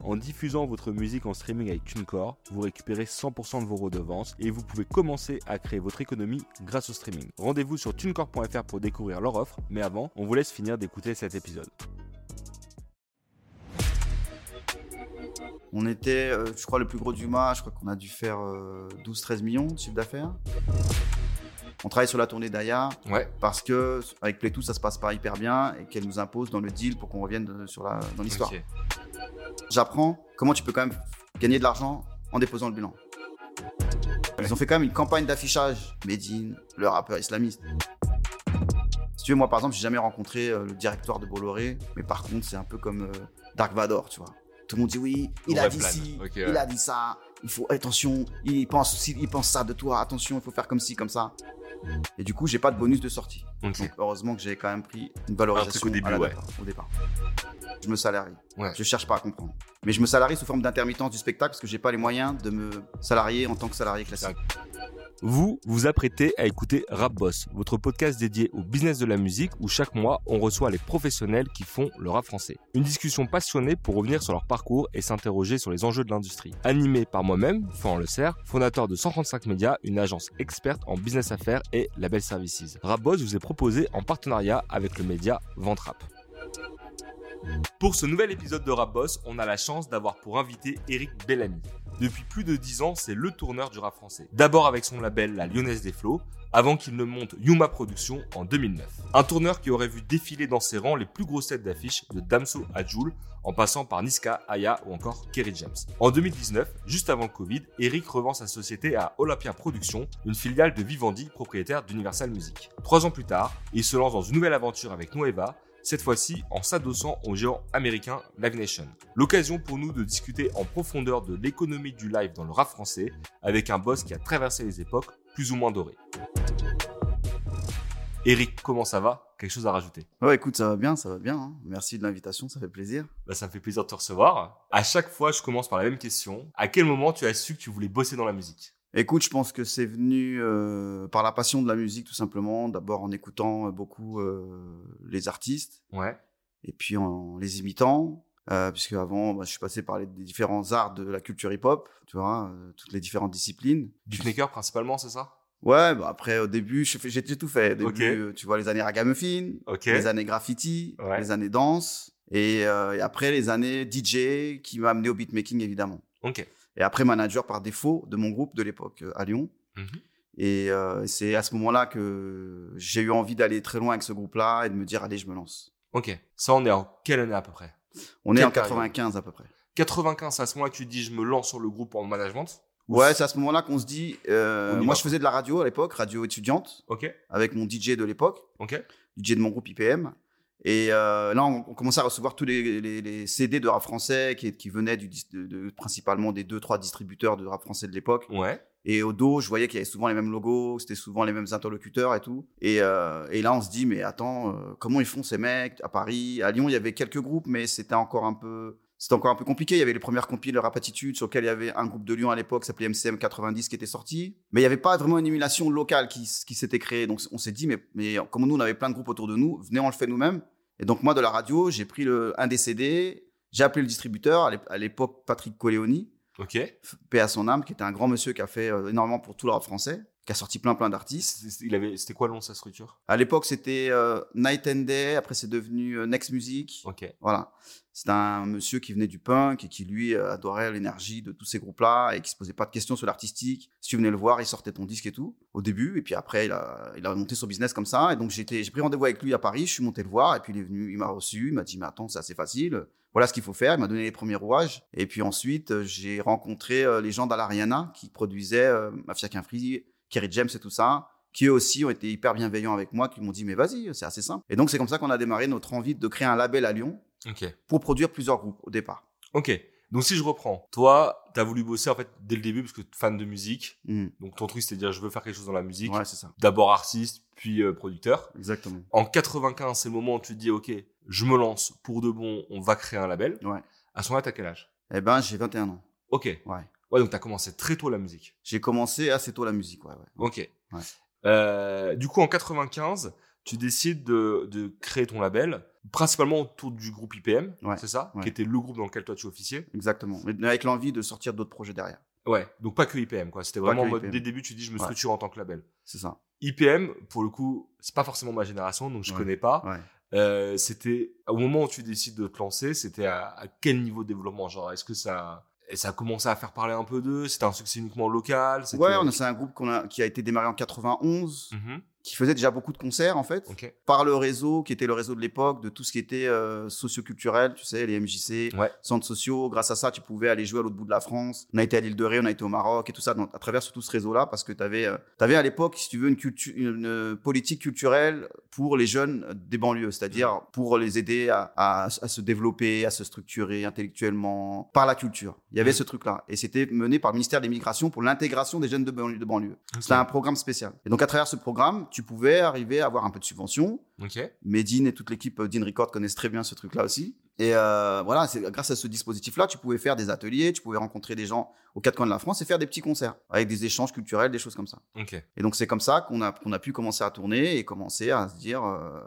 en diffusant votre musique en streaming avec TuneCore, vous récupérez 100% de vos redevances et vous pouvez commencer à créer votre économie grâce au streaming. Rendez-vous sur tunecore.fr pour découvrir leur offre, mais avant, on vous laisse finir d'écouter cet épisode. On était, euh, je crois, le plus gros du match. Je crois qu'on a dû faire 12-13 millions de chiffre d'affaires. On travaille sur la tournée d'Aya Ouais. parce que avec Playtoo ça se passe pas hyper bien et qu'elle nous impose dans le deal pour qu'on revienne de- sur la, dans l'histoire. J'apprends comment tu peux quand même gagner de l'argent en déposant le bilan. Ils ont fait quand même une campagne d'affichage Medine, le rappeur islamiste. Si tu veux, moi par exemple, j'ai jamais rencontré euh, le directoire de Bolloré, mais par contre, c'est un peu comme euh, Dark Vador, tu vois. Tout le monde dit oui, il a dit plan. ci, il ouais. a dit ça, il faut attention, il pense, il pense ça de toi, attention, il faut faire comme ci, comme ça. Et du coup, j'ai pas de bonus de sortie. Donc heureusement que j'ai quand même pris une Un valorisation au début, à ouais. départ- au départ. Je me salarie. Ouais. Je cherche pas à comprendre. Mais je me salarie sous forme d'intermittence du spectacle parce que j'ai pas les moyens de me salarier en tant que salarié classique. Vous vous apprêtez à écouter Rap Boss, votre podcast dédié au business de la musique où chaque mois on reçoit les professionnels qui font le rap français. Une discussion passionnée pour revenir sur leur parcours et s'interroger sur les enjeux de l'industrie. Animé par moi-même, Florent Le Serre, fondateur de 135 Médias, une agence experte en business affaires et label services. Rap Boss vous est proposé en partenariat avec le média Ventrap. Pour ce nouvel épisode de Rap Boss, on a la chance d'avoir pour invité Eric Bellamy. Depuis plus de 10 ans, c'est le tourneur du rap français. D'abord avec son label La Lyonnaise des Flots, avant qu'il ne monte Yuma Productions en 2009. Un tourneur qui aurait vu défiler dans ses rangs les plus grosses têtes d'affiche de Damso à en passant par Niska, Aya ou encore Kerry James. En 2019, juste avant le Covid, Eric revend sa société à Olympia Productions, une filiale de Vivendi, propriétaire d'Universal Music. Trois ans plus tard, il se lance dans une nouvelle aventure avec Nueva, cette fois-ci en s'adossant au géant américain Live Nation. L'occasion pour nous de discuter en profondeur de l'économie du live dans le rap français avec un boss qui a traversé les époques plus ou moins dorées. Eric, comment ça va? Quelque chose à rajouter? Ouais, écoute, ça va bien, ça va bien. hein. Merci de l'invitation, ça fait plaisir. bah, Ça me fait plaisir de te recevoir. À chaque fois, je commence par la même question. À quel moment tu as su que tu voulais bosser dans la musique? Écoute, je pense que c'est venu euh, par la passion de la musique, tout simplement. D'abord en écoutant euh, beaucoup euh, les artistes Ouais. et puis en les imitant. Euh, puisque avant, bah, je suis passé par les différents arts de la culture hip-hop, tu vois, euh, toutes les différentes disciplines. Beatmaker principalement, c'est ça? Ouais, bah après, au début, j'ai tout fait. Au début, tu vois, les années ragamuffin, les années graffiti, Ouais. les années danse, et, et après les années DJ qui m'a amené au beatmaking, évidemment. Ok. Et après, manager par défaut de mon groupe de l'époque euh, à Lyon. Mhm. Et euh, c'est à ce moment-là que j'ai eu envie d'aller très loin avec ce groupe-là et de me dire, allez, je me lance. Ok. Ça, on est en quelle année à peu près? On est en 95 à peu près. 95, c'est à ce moment-là que tu dis je me lance sur le groupe en management? Ou- Ouais, c'est à ce moment-là qu'on se dit. euh, moi, va. je faisais de la radio à l'époque, radio étudiante, Ok. avec mon DJ de l'époque, Ok. DJ de mon groupe IPM. Et euh, là, on, on commençait à recevoir tous les, les- les CD de rap français qui, qui venaient du, dis- de, de- principalement des deux, trois distributeurs de rap français de l'époque. Ouais. Et au dos, je voyais qu'il y avait souvent les mêmes logos, c'était souvent les mêmes interlocuteurs et tout. Et, euh, et là, on se dit, mais attends, euh, comment ils font ces mecs à Paris? À Lyon, il y avait quelques groupes, mais c'était encore un peu. C'était encore un peu compliqué. Il y avait les premières compiles de Rap Attitude sur lesquelles il y avait un groupe de Lyon à l'époque qui s'appelait MCM 90 qui était sorti. Mais il n'y avait pas vraiment une émulation locale qui, qui s'était créée. Donc on s'est dit, mais, mais comme nous, on avait plein de groupes autour de nous, venez, on le fait nous-mêmes. Et donc moi, de la radio, j'ai pris le, un des CD, j'ai appelé le distributeur, à l'ép- à l'époque Patrick Coléoni Ok. paix à son âme, qui était un grand monsieur qui a fait euh, énormément pour tout le rap français, qui a sorti plein plein d'artistes. Il avait, c'était quoi le nom de sa structure? À l'époque, c'était euh, Night and Day, après c'est devenu euh, Next Music. Ok. Voilà. C'est un monsieur qui venait du punk et qui, lui, euh, adorait l'énergie de tous ces groupes-là et qui se posait pas de questions sur l'artistique. Si tu venais le voir, il sortait ton disque et tout, au début. Et puis après, il a, il a monté son business comme ça. Et donc, j'ai pris rendez-vous avec lui à Paris. Je suis monté le voir. Et puis, il est venu, il m'a reçu. Il m'a dit, mais attends, c'est assez facile. Voilà ce qu'il faut faire. Il m'a donné les premiers rouages. Et puis ensuite, euh, j'ai rencontré les gens d'Alariana qui produisaient euh, Mafia Quinfree, Kerry James et tout ça, qui eux aussi ont été hyper bienveillants avec moi, qui m'ont dit mais vas-y, c'est assez simple. Et donc c'est comme ça qu'on a démarré notre envie de créer un label à Lyon pour produire plusieurs groupes au départ. Ok. Donc si je reprends, toi, t'as voulu bosser en fait dès le début parce que t'es fan de musique. Mhm. Donc ton truc c'était de dire je veux faire quelque chose dans la musique. Ouais, c'est ça. D'abord artiste, puis euh, producteur. Exactement. En 95, c'est le moment où tu te dis ok, je me lance pour de bon, on va créer un label. Ouais. À ce moment-là, t'as quel âge? Eh ben, j'ai 21 ans. Ok. Ouais. Ouais, donc t'as commencé très tôt la musique. J'ai commencé assez tôt la musique, ouais. ouais. Ok. Ouais. Euh, du coup, en 95, tu décides de, de créer ton label, principalement autour du groupe IPM, Ouais, c'est ça? Qui était le groupe dans lequel toi tu officiais. Exactement. Mais avec l'envie de sortir d'autres projets derrière. Ouais, donc pas que IPM, quoi. C'était vraiment en mode, dès le début, tu dis je me structure en tant que label. C'est ça. IPM, pour le coup, c'est pas forcément ma génération, donc je connais pas. Euh, c'était au moment où tu décides de te lancer, c'était à, à quel niveau de développement? Genre, est-ce que ça, et ça a commencé à faire parler un peu d'eux C'était un succès uniquement local Ouais, on a- c'est un groupe qu'on a, qui a été démarré en 91, Mhm. Qui faisait déjà beaucoup de concerts, en fait. Par le réseau, qui était le réseau de l'époque, de tout ce qui était euh, socioculturel, tu sais, les MJC, Ouais. centres sociaux. Grâce à ça, tu pouvais aller jouer à l'autre bout de la France. On a été à l'île de Ré, on a été au Maroc et tout ça, donc, à travers tout ce réseau-là, parce que tu avais, à l'époque, si tu veux, une, euh, politique culturelle pour les jeunes des banlieues, c'est-à-dire pour les aider à, à- à se développer, à se structurer intellectuellement par la culture. Il y avait Mhm. ce truc-là. Et c'était mené par le ministère de l'Immigration pour l'intégration des jeunes de banlieue. De banlieue. C'était un programme spécial. Et donc, à travers ce programme, tu pouvais arriver à avoir un peu de subvention. Ok. Medine et toute l'équipe euh, Dean Record connaissent très bien ce truc-là aussi. Et euh, voilà, c'est grâce à ce dispositif-là, tu pouvais faire des ateliers, tu pouvais rencontrer des gens aux quatre coins de la France et faire des petits concerts avec des échanges culturels, des choses comme ça. Et donc c'est comme ça qu'on a qu'on a pu commencer à tourner et commencer à se dire euh,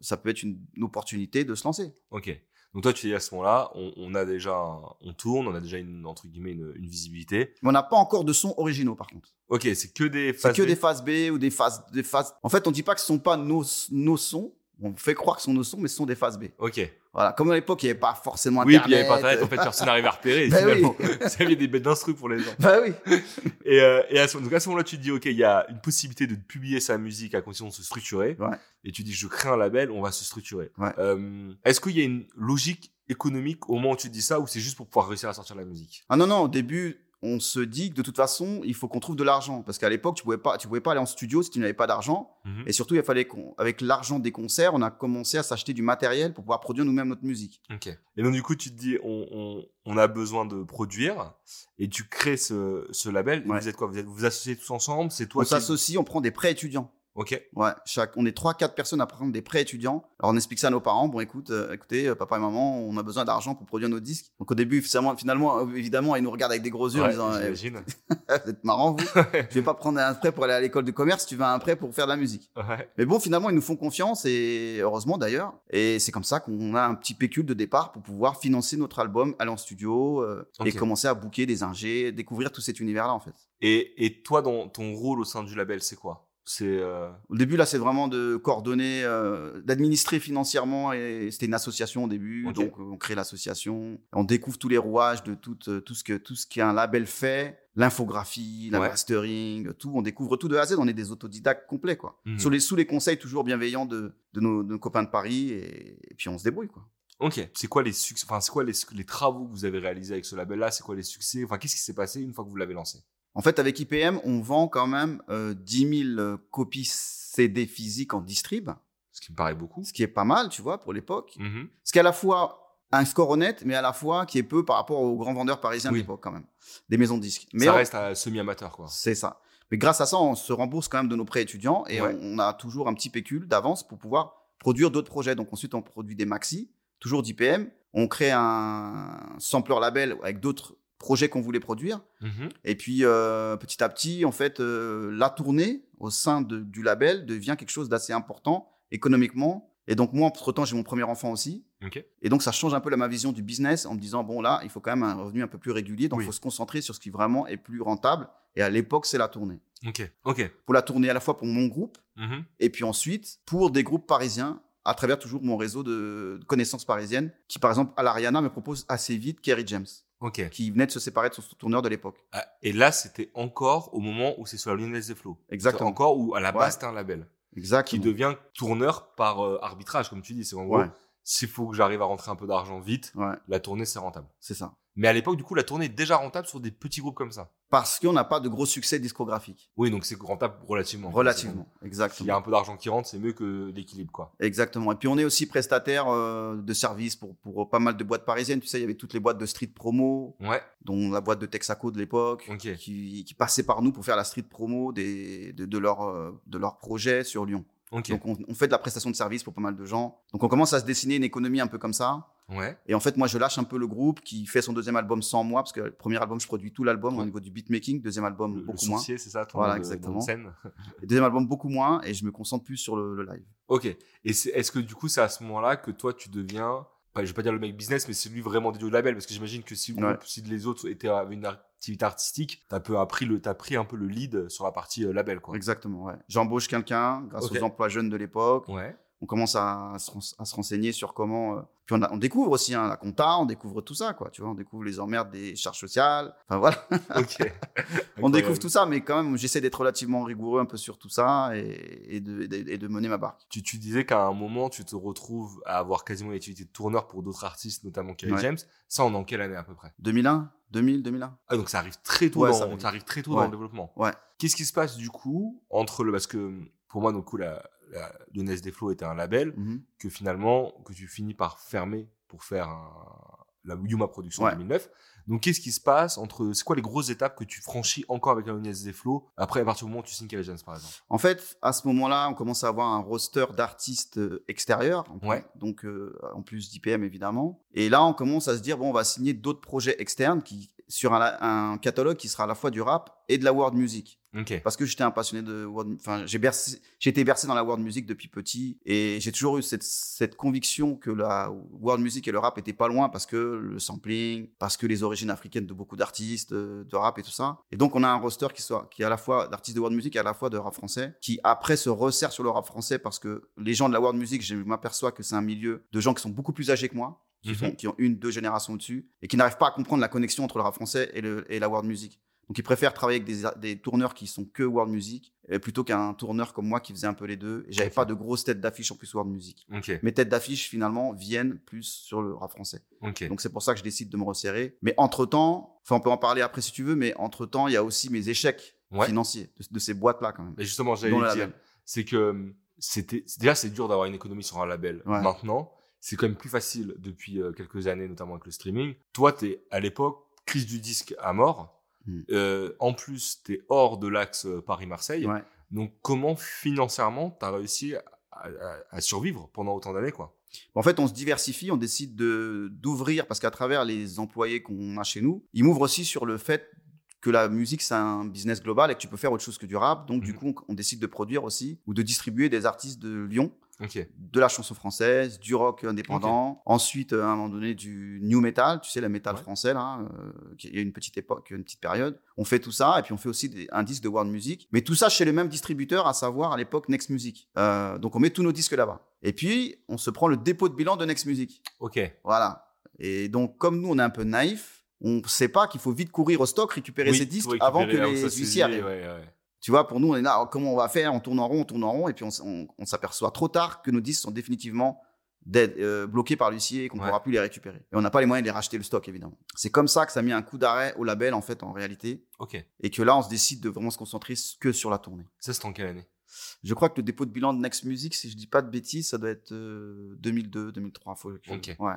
ça peut être une, une opportunité de se lancer. Ok. Donc toi, tu dis à ce moment-là, on, on a déjà, un- on tourne, on a déjà une entre guillemets une, une visibilité. Mais on n'a pas encore de sons originaux par contre. Ok, c'est que des C'est phases que B. des phases B ou des phases des phases. En fait, on dit pas que ce sont pas nos nos sons. On fait croire que ce sont nos sons, mais ce sont des phases B. Ok. Voilà. Comme à l'époque, il n'y avait pas forcément Oui, Internet. puis il n'y avait pas internet, en fait, personne n'arrivait à repérer. Bah oui. finalement, ça avait des bêtes d'instru pour les gens. Bah oui. Et, euh, et à ce, donc à ce moment-là, tu te dis, OK, il y a une possibilité de publier sa musique à condition de se structurer. Ouais. Et tu dis, je crée un label, on va se structurer. Ouais. Euh, Est-ce qu'il y a une logique économique au moment où tu dis ça ou c'est juste pour pouvoir réussir à sortir la musique? Ah non, non, au début, on se dit que de toute façon, il faut qu'on trouve de l'argent. Parce qu'à l'époque, tu pouvais pas, tu pouvais pas aller en studio si tu n'avais pas d'argent. Mhm. Et surtout, il fallait qu'on, avec l'argent des concerts, on a commencé à s'acheter du matériel pour pouvoir produire nous-mêmes notre musique. Ok. Et donc, du coup, tu te dis, on, on, on a besoin de produire et tu crées ce, ce label. Ouais. Vous êtes quoi? Vous, êtes, vous vous associez tous ensemble? C'est toi on qui- s'associe, on prend des prêts étudiants. Ok. Ouais, chaque, on est trois, quatre personnes à prendre des prêts étudiants. Alors on explique ça à nos parents. Bon, écoute, euh, écoutez, euh, papa et maman, on a besoin d'argent pour produire nos disques. Donc au début, finalement, finalement, euh, évidemment, ils nous regardent avec des gros yeux en disant, eh, vous êtes marrant vous. Je vais pas prendre un prêt pour aller à l'école de commerce. Tu veux un prêt pour faire de la musique. Ouais. Mais bon, finalement, ils nous font confiance et heureusement d'ailleurs. Et c'est comme ça qu'on a un petit pécule de départ pour pouvoir financer notre album, aller en studio euh, et commencer à booker des ingés, découvrir tout cet univers-là en fait. Et, et toi, dans ton rôle au sein du label, c'est quoi? C'est euh, Au début, là, c'est vraiment de coordonner, euh, d'administrer financièrement. Et c'était une association au début, donc euh, on crée l'association. On découvre tous les rouages de tout, euh, tout ce que tout ce qu'un label fait, l'infographie, la Ouais. mastering, tout. On découvre tout de A à Z. On est des autodidactes complets, quoi. Mhm. Sous les sous les conseils toujours bienveillants de, de, nos, de nos copains de Paris et, et puis on se débrouille, quoi. Ok. C'est quoi les succès Enfin, c'est quoi les, les travaux que vous avez réalisés avec ce label-là? C'est quoi les succès? Enfin, qu'est-ce qui s'est passé une fois que vous l'avez lancé? En fait, avec IPM, on vend quand même euh, 10 000 euh, copies CD physiques en distrib, Ce qui me paraît beaucoup. ce qui est pas mal, tu vois, pour l'époque. Mhm. Ce qui est à la fois un score honnête, mais à la fois qui est peu par rapport aux grands vendeurs parisiens Oui. de l'époque, quand même. Des maisons de disques. Mais ça on- reste semi-amateur, quoi. C'est ça. Mais grâce à ça, on se rembourse quand même de nos prêts étudiants et Ouais. on, on a toujours un petit pécule d'avance pour pouvoir produire d'autres projets. Donc ensuite, on produit des maxi, toujours d'IPM. On crée un sampler label avec d'autres projets qu'on voulait produire. Mhm. Et puis euh, petit à petit, en fait, euh, la tournée au sein de- du label devient quelque chose d'assez important économiquement. Et donc moi, entre temps, j'ai mon premier enfant aussi. Et donc ça change un peu la, ma vision du business en me disant bon là, il faut quand même un revenu un peu plus régulier. Donc il Oui. faut se concentrer sur ce qui vraiment est plus rentable. Et à l'époque, c'est la tournée. Pour la tournée à la fois pour mon groupe Mhm. et puis ensuite pour des groupes parisiens à travers toujours mon réseau de connaissances parisiennes qui par exemple à l'Ariana me propose assez vite Kerry James Ok. qui venait de se séparer de son tourneur de l'époque. Ah, et là, c'était encore au moment où c'est sur la Lyonnaise des Flots. Exactement. Encore où, à la base, Ouais. c'était un label. Qui Exactement. devient tourneur par euh, arbitrage, comme tu dis. C'est en gros, Ouais, s'il faut que j'arrive à rentrer un peu d'argent vite, ouais, la tournée, c'est rentable. c'est ça. Mais à l'époque, du coup, la tournée est déjà rentable sur des petits groupes comme ça. Parce qu'on n'a pas de gros succès discographique. Oui, donc c'est rentable relativement. Relativement, S'il y exactement. a un peu d'argent qui rentre, c'est mieux que l'équilibre, quoi. Exactement. Et puis on est aussi prestataire euh, de services pour, pour pas mal de boîtes parisiennes. Tu sais, il y avait toutes les boîtes de street promo, Ouais, dont la boîte de Texaco de l'époque, qui, qui passaient par nous pour faire la street promo des, de, de leur, euh, de leur projet sur Lyon. Donc on, on fait de la prestation de services pour pas mal de gens. Donc on commence à se dessiner une économie un peu comme ça. Ouais. Et en fait, moi, je lâche un peu le groupe qui fait son deuxième album sans moi, parce que le premier album, je produis tout l'album Ouais. au niveau du beatmaking, deuxième album Le, le beaucoup moins. sourcier, c'est ça, ton Voilà, de- exactement. scène. Le deuxième album beaucoup moins, et je me concentre plus sur le, le live. Ok. Et c'est- est-ce que du coup, c'est à ce moment-là que toi, tu deviens, pas, je vais pas dire le mec business, mais c'est lui vraiment dédié au label, parce que j'imagine que si, le Ouais. si les autres étaient avaient une activité artistique, t'as peu appris le, t'as pris un peu le lead sur la partie euh, label, quoi. Exactement, ouais. J'embauche quelqu'un grâce Ok. aux emplois jeunes de l'époque. Ouais. On commence à, se ren- à se renseigner sur comment. euh, Puis on, a- on découvre aussi hein, la compta, on découvre tout ça, quoi. Tu vois, on découvre les emmerdes des charges sociales. Enfin voilà, on découvre tout ça, mais quand même, j'essaie d'être relativement rigoureux un peu sur tout ça et, et de, et de- et de mener ma barque. Tu, tu disais qu'à un moment, tu te retrouves à avoir quasiment une activité de tourneur pour d'autres artistes, notamment Kerry Ouais. James. Ça, on est en quelle année à peu près? 2001, 2000, 2001. Ah, donc ça arrive très tôt, Ouais, dans, ça arrive. ça arrive très tôt Ouais. dans le développement. Ouais. Qu'est-ce qui se passe du coup entre le. Parce que pour moi, donc, coup, la Lyonnaise des Flots était un label Mhm. que finalement, que tu finis par fermer pour faire un, la Yuma Production en Ouais. 2009. Donc, qu'est-ce qui se passe entre. C'est quoi les grosses étapes que tu franchis encore avec la Lyonnaise des Flots après, à partir du moment où tu signes James, par exemple? En fait, à ce moment-là, on commence à avoir un roster d'artistes euh, extérieurs, en plus- Ouais. donc euh, en plus d'IPM évidemment. Et là, on commence à se dire bon, on va signer d'autres projets externes qui sur un, un catalogue qui sera à la fois du rap et de la world music. Parce que j'étais un passionné de world, enfin j'ai bercé, j'ai été bercé dans la world music depuis petit et j'ai toujours eu cette, cette conviction que la world music et le rap étaient pas loin parce que le sampling, parce que les origines africaines de beaucoup d'artistes de rap et tout ça. Et donc on a un roster qui soit qui est à la fois d'artistes de world music et à la fois de rap français, qui après se resserre sur le rap français parce que les gens de la world music, je m'aperçois que c'est un milieu de gens qui sont beaucoup plus âgés que moi. Qui, Mhm. qui ont une, deux générations au-dessus, et qui n'arrivent pas à comprendre la connexion entre le rap français et, le, et la world music. Donc ils préfèrent travailler avec des, des tourneurs qui sont que world music plutôt qu'un tourneur comme moi qui faisait un peu les deux. Et j'avais Ok. pas de grosses têtes d'affiche en plus world music. Mes têtes d'affiche finalement viennent plus sur le rap français. Donc c'est pour ça que je décide de me resserrer. Mais entre temps, enfin on peut en parler après si tu veux, mais entre temps il y a aussi mes échecs Ouais. financiers de, de ces boîtes là quand même. Et justement, j'allais dire, c'est que hum, c'était déjà c'est dur d'avoir une économie sur un label. Ouais. Maintenant, c'est quand même plus facile depuis euh, quelques années, notamment avec le streaming. Toi, t'es à l'époque crise du disque à mort. Mm. Euh, en plus, t'es hors de l'axe euh, Paris-Marseille. Ouais. Donc, comment financièrement t'as réussi à, à- à survivre pendant autant d'années, quoi? En fait, on se diversifie, on décide de d'ouvrir parce qu'à travers les employés qu'on a chez nous, ils m'ouvrent aussi sur le fait que la musique c'est un business global et que tu peux faire autre chose que du rap. Donc du Mhm. coup, on, on décide de produire aussi ou de distribuer des artistes de Lyon, De la chanson française, du rock indépendant. Ensuite, euh, à un moment donné, du new metal, tu sais, le metal Ouais. français là, euh, il y a une petite époque, une petite période. On fait tout ça et puis on fait aussi des, un disque de world music, mais tout ça chez le même distributeur, à savoir à l'époque Next Music. Euh, donc on met tous nos disques là-bas. Et puis on se prend le dépôt de bilan de Next Music. Ok. Voilà. Et donc, comme nous, on est un peu naïf, on sait pas qu'il faut vite courir au stock, récupérer Oui, ses disques avant que les huissiers arrivent. ouais, ouais. Tu vois, pour nous, on est là, alors, comment on va faire? On tourne en rond, on tourne en rond, et puis on, s- on- on s'aperçoit trop tard que nos disques sont définitivement dead, euh, bloqués par l'huissier et qu'on ne Ouais. pourra plus les récupérer. Et on n'a pas les moyens de les racheter le stock, évidemment. C'est comme ça que ça a mis un coup d'arrêt au label, en fait, en réalité, Ok. et que là, on se décide de vraiment se concentrer que sur la tournée. Ça, c'était en quelle année? Je crois que le dépôt de bilan de Next Music, si je dis pas de bêtises, ça doit être euh, 2002, 2003. Faut que. Ouais.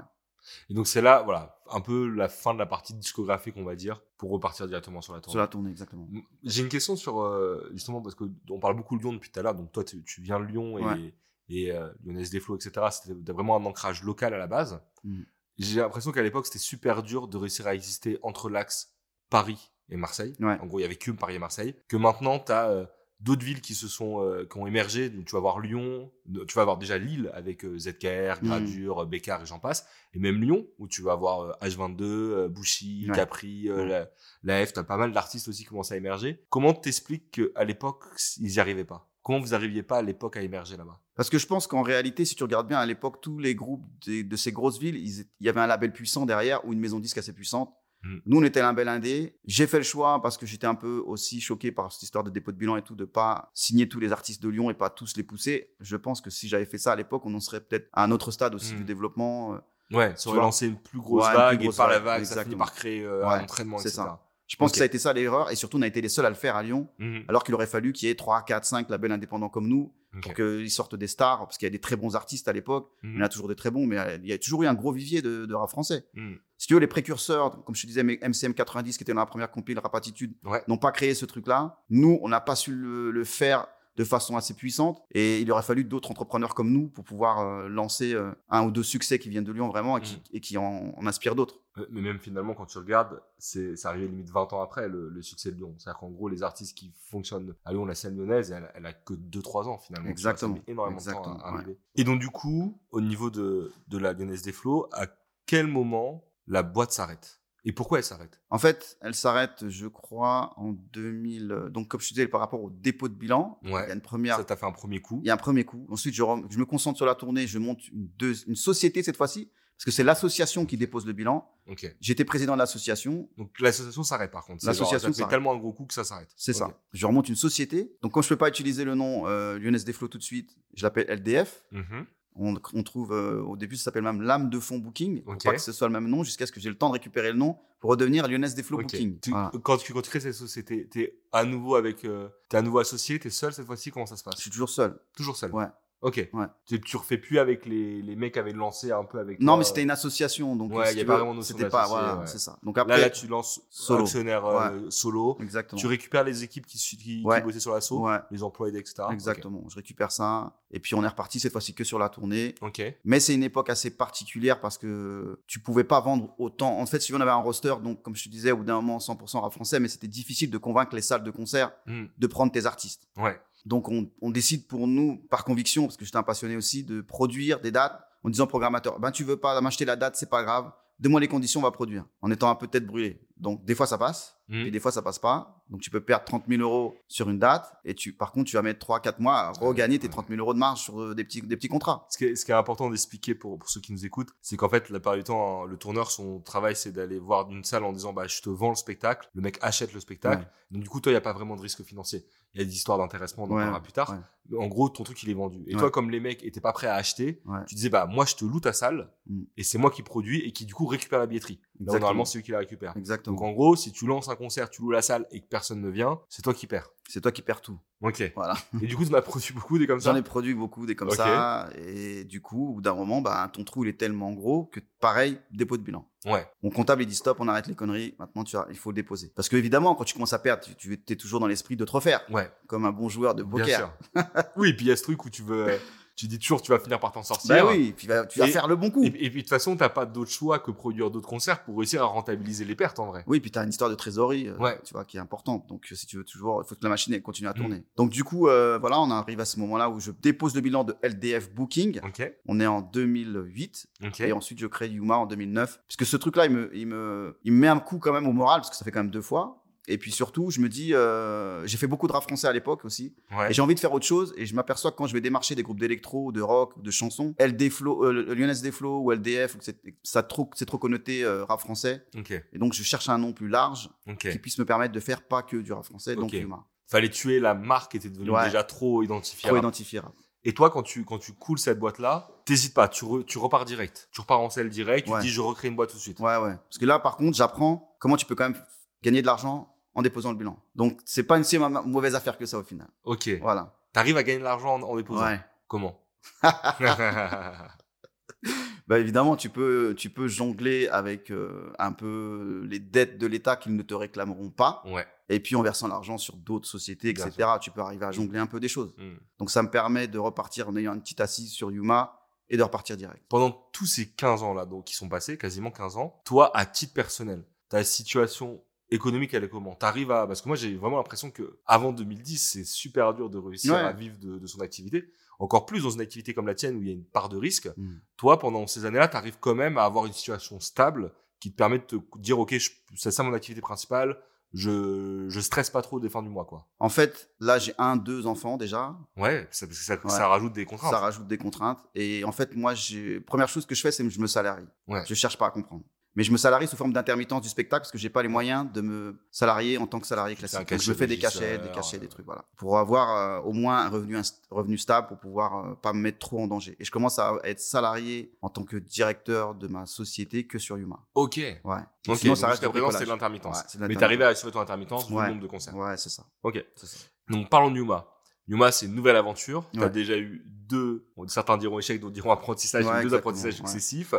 Et donc, c'est là, voilà, un peu la fin de la partie discographique, on va dire, pour repartir directement sur la tournée. Sur la tournée, exactement. J'ai une question sur euh, justement parce que on parle beaucoup de Lyon depuis tout à l'heure. Donc toi, tu, tu viens de Lyon et, Ouais. et euh, Lyonnaise des Flots, etc. C'était vraiment un ancrage local à la base. Mhm. J'ai l'impression qu'à l'époque, c'était super dur de réussir à exister entre l'axe Paris et Marseille. Ouais. En gros, il y avait que Paris et Marseille. Que maintenant, tu as d'autres villes qui se sont euh, qui ont émergé. Donc, tu vas avoir Lyon, tu vas avoir déjà Lille avec euh, ZKR, Mhm. Gradure, Bécard et j'en passe. Et même Lyon où tu vas avoir euh, H22, euh, Bouchy, Ouais. Capri, euh, Ouais. la, la F. T'as pas mal d'artistes aussi qui commencent à émerger. Comment t'expliques qu'à l'époque ils y arrivaient pas? Comment vous arriviez pas à l'époque à émerger là-bas? Parce que je pense qu'en réalité, si tu regardes bien à l'époque, tous les groupes des- de ces grosses villes, il y avait un label puissant derrière ou une maison de disque assez puissante. Mm. Nous, on était indé. J'ai fait le choix parce que j'étais un peu aussi choqué par cette histoire de dépôt de bilan et tout, de pas signer tous les artistes de Lyon et pas tous les pousser. Je pense que si j'avais fait ça à l'époque, on en serait peut-être à un autre stade aussi Mm. du développement. euh, Ouais, ça aurait lancé une plus grosse Ouais, vague plus grosse et par la vague, vague, ça finit exactement. par créer euh, Ouais, un entraînement, etc. ça. Je pense que ça a été ça l'erreur. Et surtout, on a été les seuls à le faire à Lyon. Mhm. Alors qu'il aurait fallu qu'il y ait 3, 4, 5 labels indépendants comme nous Ok. pour qu'ils sortent des stars. Parce qu'il y a des très bons artistes à l'époque. Il y en a toujours des très bons, mais euh, il y a toujours eu un gros vivier de, de rap français. Mhm. Si tu veux, les précurseurs, comme je te disais, MCM 90 qui était dans la première compil Rap Attitude, Ouais. n'ont pas créé ce truc-là. Nous, on n'a pas su le, le faire de façon assez puissante et il aurait fallu d'autres entrepreneurs comme nous pour pouvoir euh, lancer euh, un ou deux succès qui viennent de Lyon vraiment et qui, et qui en, en inspirent d'autres. Euh, Mais même finalement, quand tu regardes, c'est arrivé limite 20 ans après le, le succès de Lyon. C'est-à-dire qu'en gros, les artistes qui fonctionnent à Lyon, la scène lyonnaise, elle, elle a que 2-3 ans finalement. Exactement. Ça énormément de temps à ouais. arriver. Et donc, du coup, au niveau de, de la lyonnaise des flots, à quel moment la boîte s'arrête? Et pourquoi elle s'arrête? En fait, elle s'arrête, je crois, en 2000. euh, Donc, comme je te disais, par rapport au dépôt de bilan, Ouais. il y a une première. Ça t'a fait un premier coup Il y a un premier coup. Ensuite, je, rem- je me concentre sur la tournée. Je monte une, deux- une société cette fois-ci, parce que c'est l'association qui dépose le bilan. J'étais président de l'association. Donc l'association s'arrête par contre. C'est L'association s'arrête. tellement un gros coup que ça s'arrête. C'est ça. Je remonte une société. Donc, quand je peux pas utiliser le nom euh, Lyonnaise des Flots tout de suite, je l'appelle LDF. Mhm. On, on trouve, euh, au début, ça s'appelle même Lame de Fond Booking. Pour Ok. pas que ce soit le même nom, jusqu'à ce que j'ai le temps de récupérer le nom pour redevenir Lyonnaise des Flots. Booking. Tu- Voilà. quand, tu, quand tu crées cette société, t'es à nouveau avec, euh, t'es à nouveau associé, t'es seul cette fois-ci. Comment ça se passe? Je suis toujours seul. Toujours seul. Ouais. Ok. Ouais. Tu, tu refais plus avec les, les mecs qui avaient lancé un peu avec. Non, toi, mais c'était une association. Donc, Ouais, euh, il si y a tu pas veux, vraiment notion C'était pas, voilà, ouais. c'est ça. Donc Là, après, là, tu lances Solo. actionnaire euh, solo. exactement. Tu récupères les équipes qui, qui, qui Ouais. bossaient sur l'assaut, Ouais, les employés, etc. exactement. Je récupère ça. Et puis, on est reparti cette fois-ci que sur la tournée. Ok. Ok. Mais c'est une époque assez particulière parce que tu pouvais pas vendre autant. En fait, si on avait un roster, donc comme je te disais, au bout d'un moment 100% rap français, mais c'était difficile de convaincre les salles de concert Hmm. de prendre tes artistes. Ouais. Donc on, décide pour nous, par conviction, parce que j'étais un passionné aussi, de produire des dates en disant au programmateur, ben tu veux pas m'acheter la date, c'est pas grave. Donne-moi les conditions, on va produire. En étant un peu tête brûlée. Donc des fois ça passe, Hmm. puis des fois ça passe pas. Donc tu peux perdre 30 000 euros sur une date, et tu, par contre tu vas mettre 3-4 mois à regagner tes 30 000 euros de marge sur euh, des petits, des petits contrats. Ce qui, est, ce qui est important d'expliquer pour, pour ceux qui nous écoutent, c'est qu'en fait, la plupart du temps, le tourneur, son travail, c'est d'aller voir une salle en disant, bah, je te vends le spectacle. Le mec achète le spectacle. Ouais. Donc, du coup, toi, il n'y a pas vraiment de risque financier. Il y a des histoires d'intéressement, on en Ouais, parlera plus tard. ouais. En gros, ton truc, il est vendu. Et toi, comme les mecs étaient pas prêts à acheter, tu disais, bah, moi, je te loue ta salle Mm. et c'est moi qui produis et qui, du coup, récupère la billetterie. Exactement. normalement, c'est eux qui la récupèrent. Exactement. Donc, en gros, si tu lances un concert, tu loues la salle et que personne ne vient, c'est toi qui perds. c'est toi qui perds tout. Ok. Voilà. Et du coup, tu en as produit beaucoup des comme ça. J'en ai produit beaucoup des comme ça. Et du coup, au bout d'un moment, bah, ton trou il est tellement gros que pareil, dépôt de bilan. Ouais. Mon comptable il dit stop, on arrête les conneries. Maintenant, tu as, il faut le déposer. Parce que évidemment, quand tu commences à perdre, tu, tu es toujours dans l'esprit de te refaire, Ouais. comme un bon joueur de Bien poker. sûr. oui, et puis il y a ce truc où tu veux, tu dis toujours, tu vas finir par t'en sortir. Bah oui, puis va- tu vas Et- faire le bon coup. Et, et puis de toute façon, t'as pas d'autre choix que produire d'autres concerts pour réussir à rentabiliser les pertes en vrai. Oui, puis tu as une histoire de trésorerie, euh, Ouais. tu vois, qui est importante. Donc, si tu veux toujours, il faut que la machine elle continue à Mm. tourner. Donc, du coup, euh, voilà, on arrive à ce moment-là où je dépose le bilan de LDF Booking. Ok. On est en 2008. Ok. Et ensuite, je crée Yuma en 2009. Puisque ce truc-là, il me, il, me, il me met un coup quand même au moral, parce que ça fait quand même deux fois. Et puis surtout, je me dis, euh, j'ai fait beaucoup de rap français à l'époque aussi. Ouais. Et j'ai envie de faire autre chose. Et je m'aperçois que quand je vais démarcher des groupes d'électro, de rock, de chansons, LD Flow, euh, Lyonnaise des Flow ou LDF, c'est ça trop, c'est trop connoté euh, rap français. Ok. Et donc, je cherche un nom plus large Ok. qui puisse me permettre de faire pas que du rap français, donc Ok. Yuma. Fallait tuer la marque qui était devenue Ouais. déjà trop Trop identifiable. identifiable. Et toi, quand tu, quand tu coules cette boîte-là, t'hésites pas, tu, re- tu repars direct. Tu repars en selle direct, tu Ouais. te dis je recrée une boîte tout de suite. Ouais, ouais. Parce que là, par contre, j'apprends comment tu peux quand même gagner de l'argent en déposant le bilan. Donc, c'est pas une si ma- ma- mauvaise affaire que ça au final. Ok. Voilà. T'arrives à gagner de l'argent en, en déposant. Ouais. Comment Bah évidemment, tu peux, tu peux jongler avec euh, un peu les dettes de l'État qu'ils ne te réclameront pas, Ouais. et puis en versant l'argent sur d'autres sociétés, etc. Tu peux arriver à jongler un peu des choses. Hmm. Donc ça me permet de repartir en ayant une petite assise sur Yuma et de repartir direct. Pendant tous ces 15 ans là, donc qui sont passés, quasiment 15 ans, toi, à titre personnel, ta situation économique, elle est comment? T'arrives à... Parce que moi, j'ai vraiment l'impression que avant 2010, c'est super dur de réussir Ouais. à vivre de, de son activité. Encore plus dans une activité comme la tienne où il y a une part de risque. Hmm. Toi, pendant ces années-là, tu arrives quand même à avoir une situation stable qui te permet de te dire, OK, c'est ça mon activité principale, je, je stresse pas trop des fins du mois, quoi. En fait, là, j'ai un, deux enfants déjà. Ouais, ça, parce que ça, Ouais. ça rajoute des contraintes. Ça rajoute des contraintes. Et en fait, moi, j'ai première chose que je fais, c'est que je me salarie. Ouais. Je cherche pas à comprendre. Mais je me salarie sous forme d'intermittence du spectacle parce que j'ai pas les moyens de me salarier en tant que salarié classique. Donc, je fais de des cachets, des cachets, des trucs, voilà. Pour avoir euh, au moins un revenu, stable pour pouvoir euh, pas me mettre trop en danger. Et je commence à être salarié en tant que directeur de ma société que sur Yuma. Ok. Ouais. Ok, Sinon, ça reste présent, c'est de l'intermittence. Ouais, Mais t'arrivais à assurer ton intermittence Ouais. le nombre de concerts. Ouais, c'est ça. Ok. Donc parlons de Yuma. Yuma, c'est une nouvelle aventure. Tu as Ouais. déjà eu deux, bon, certains diront échec, d'autres diront apprentissage, Ouais, deux apprentissages ouais. successifs.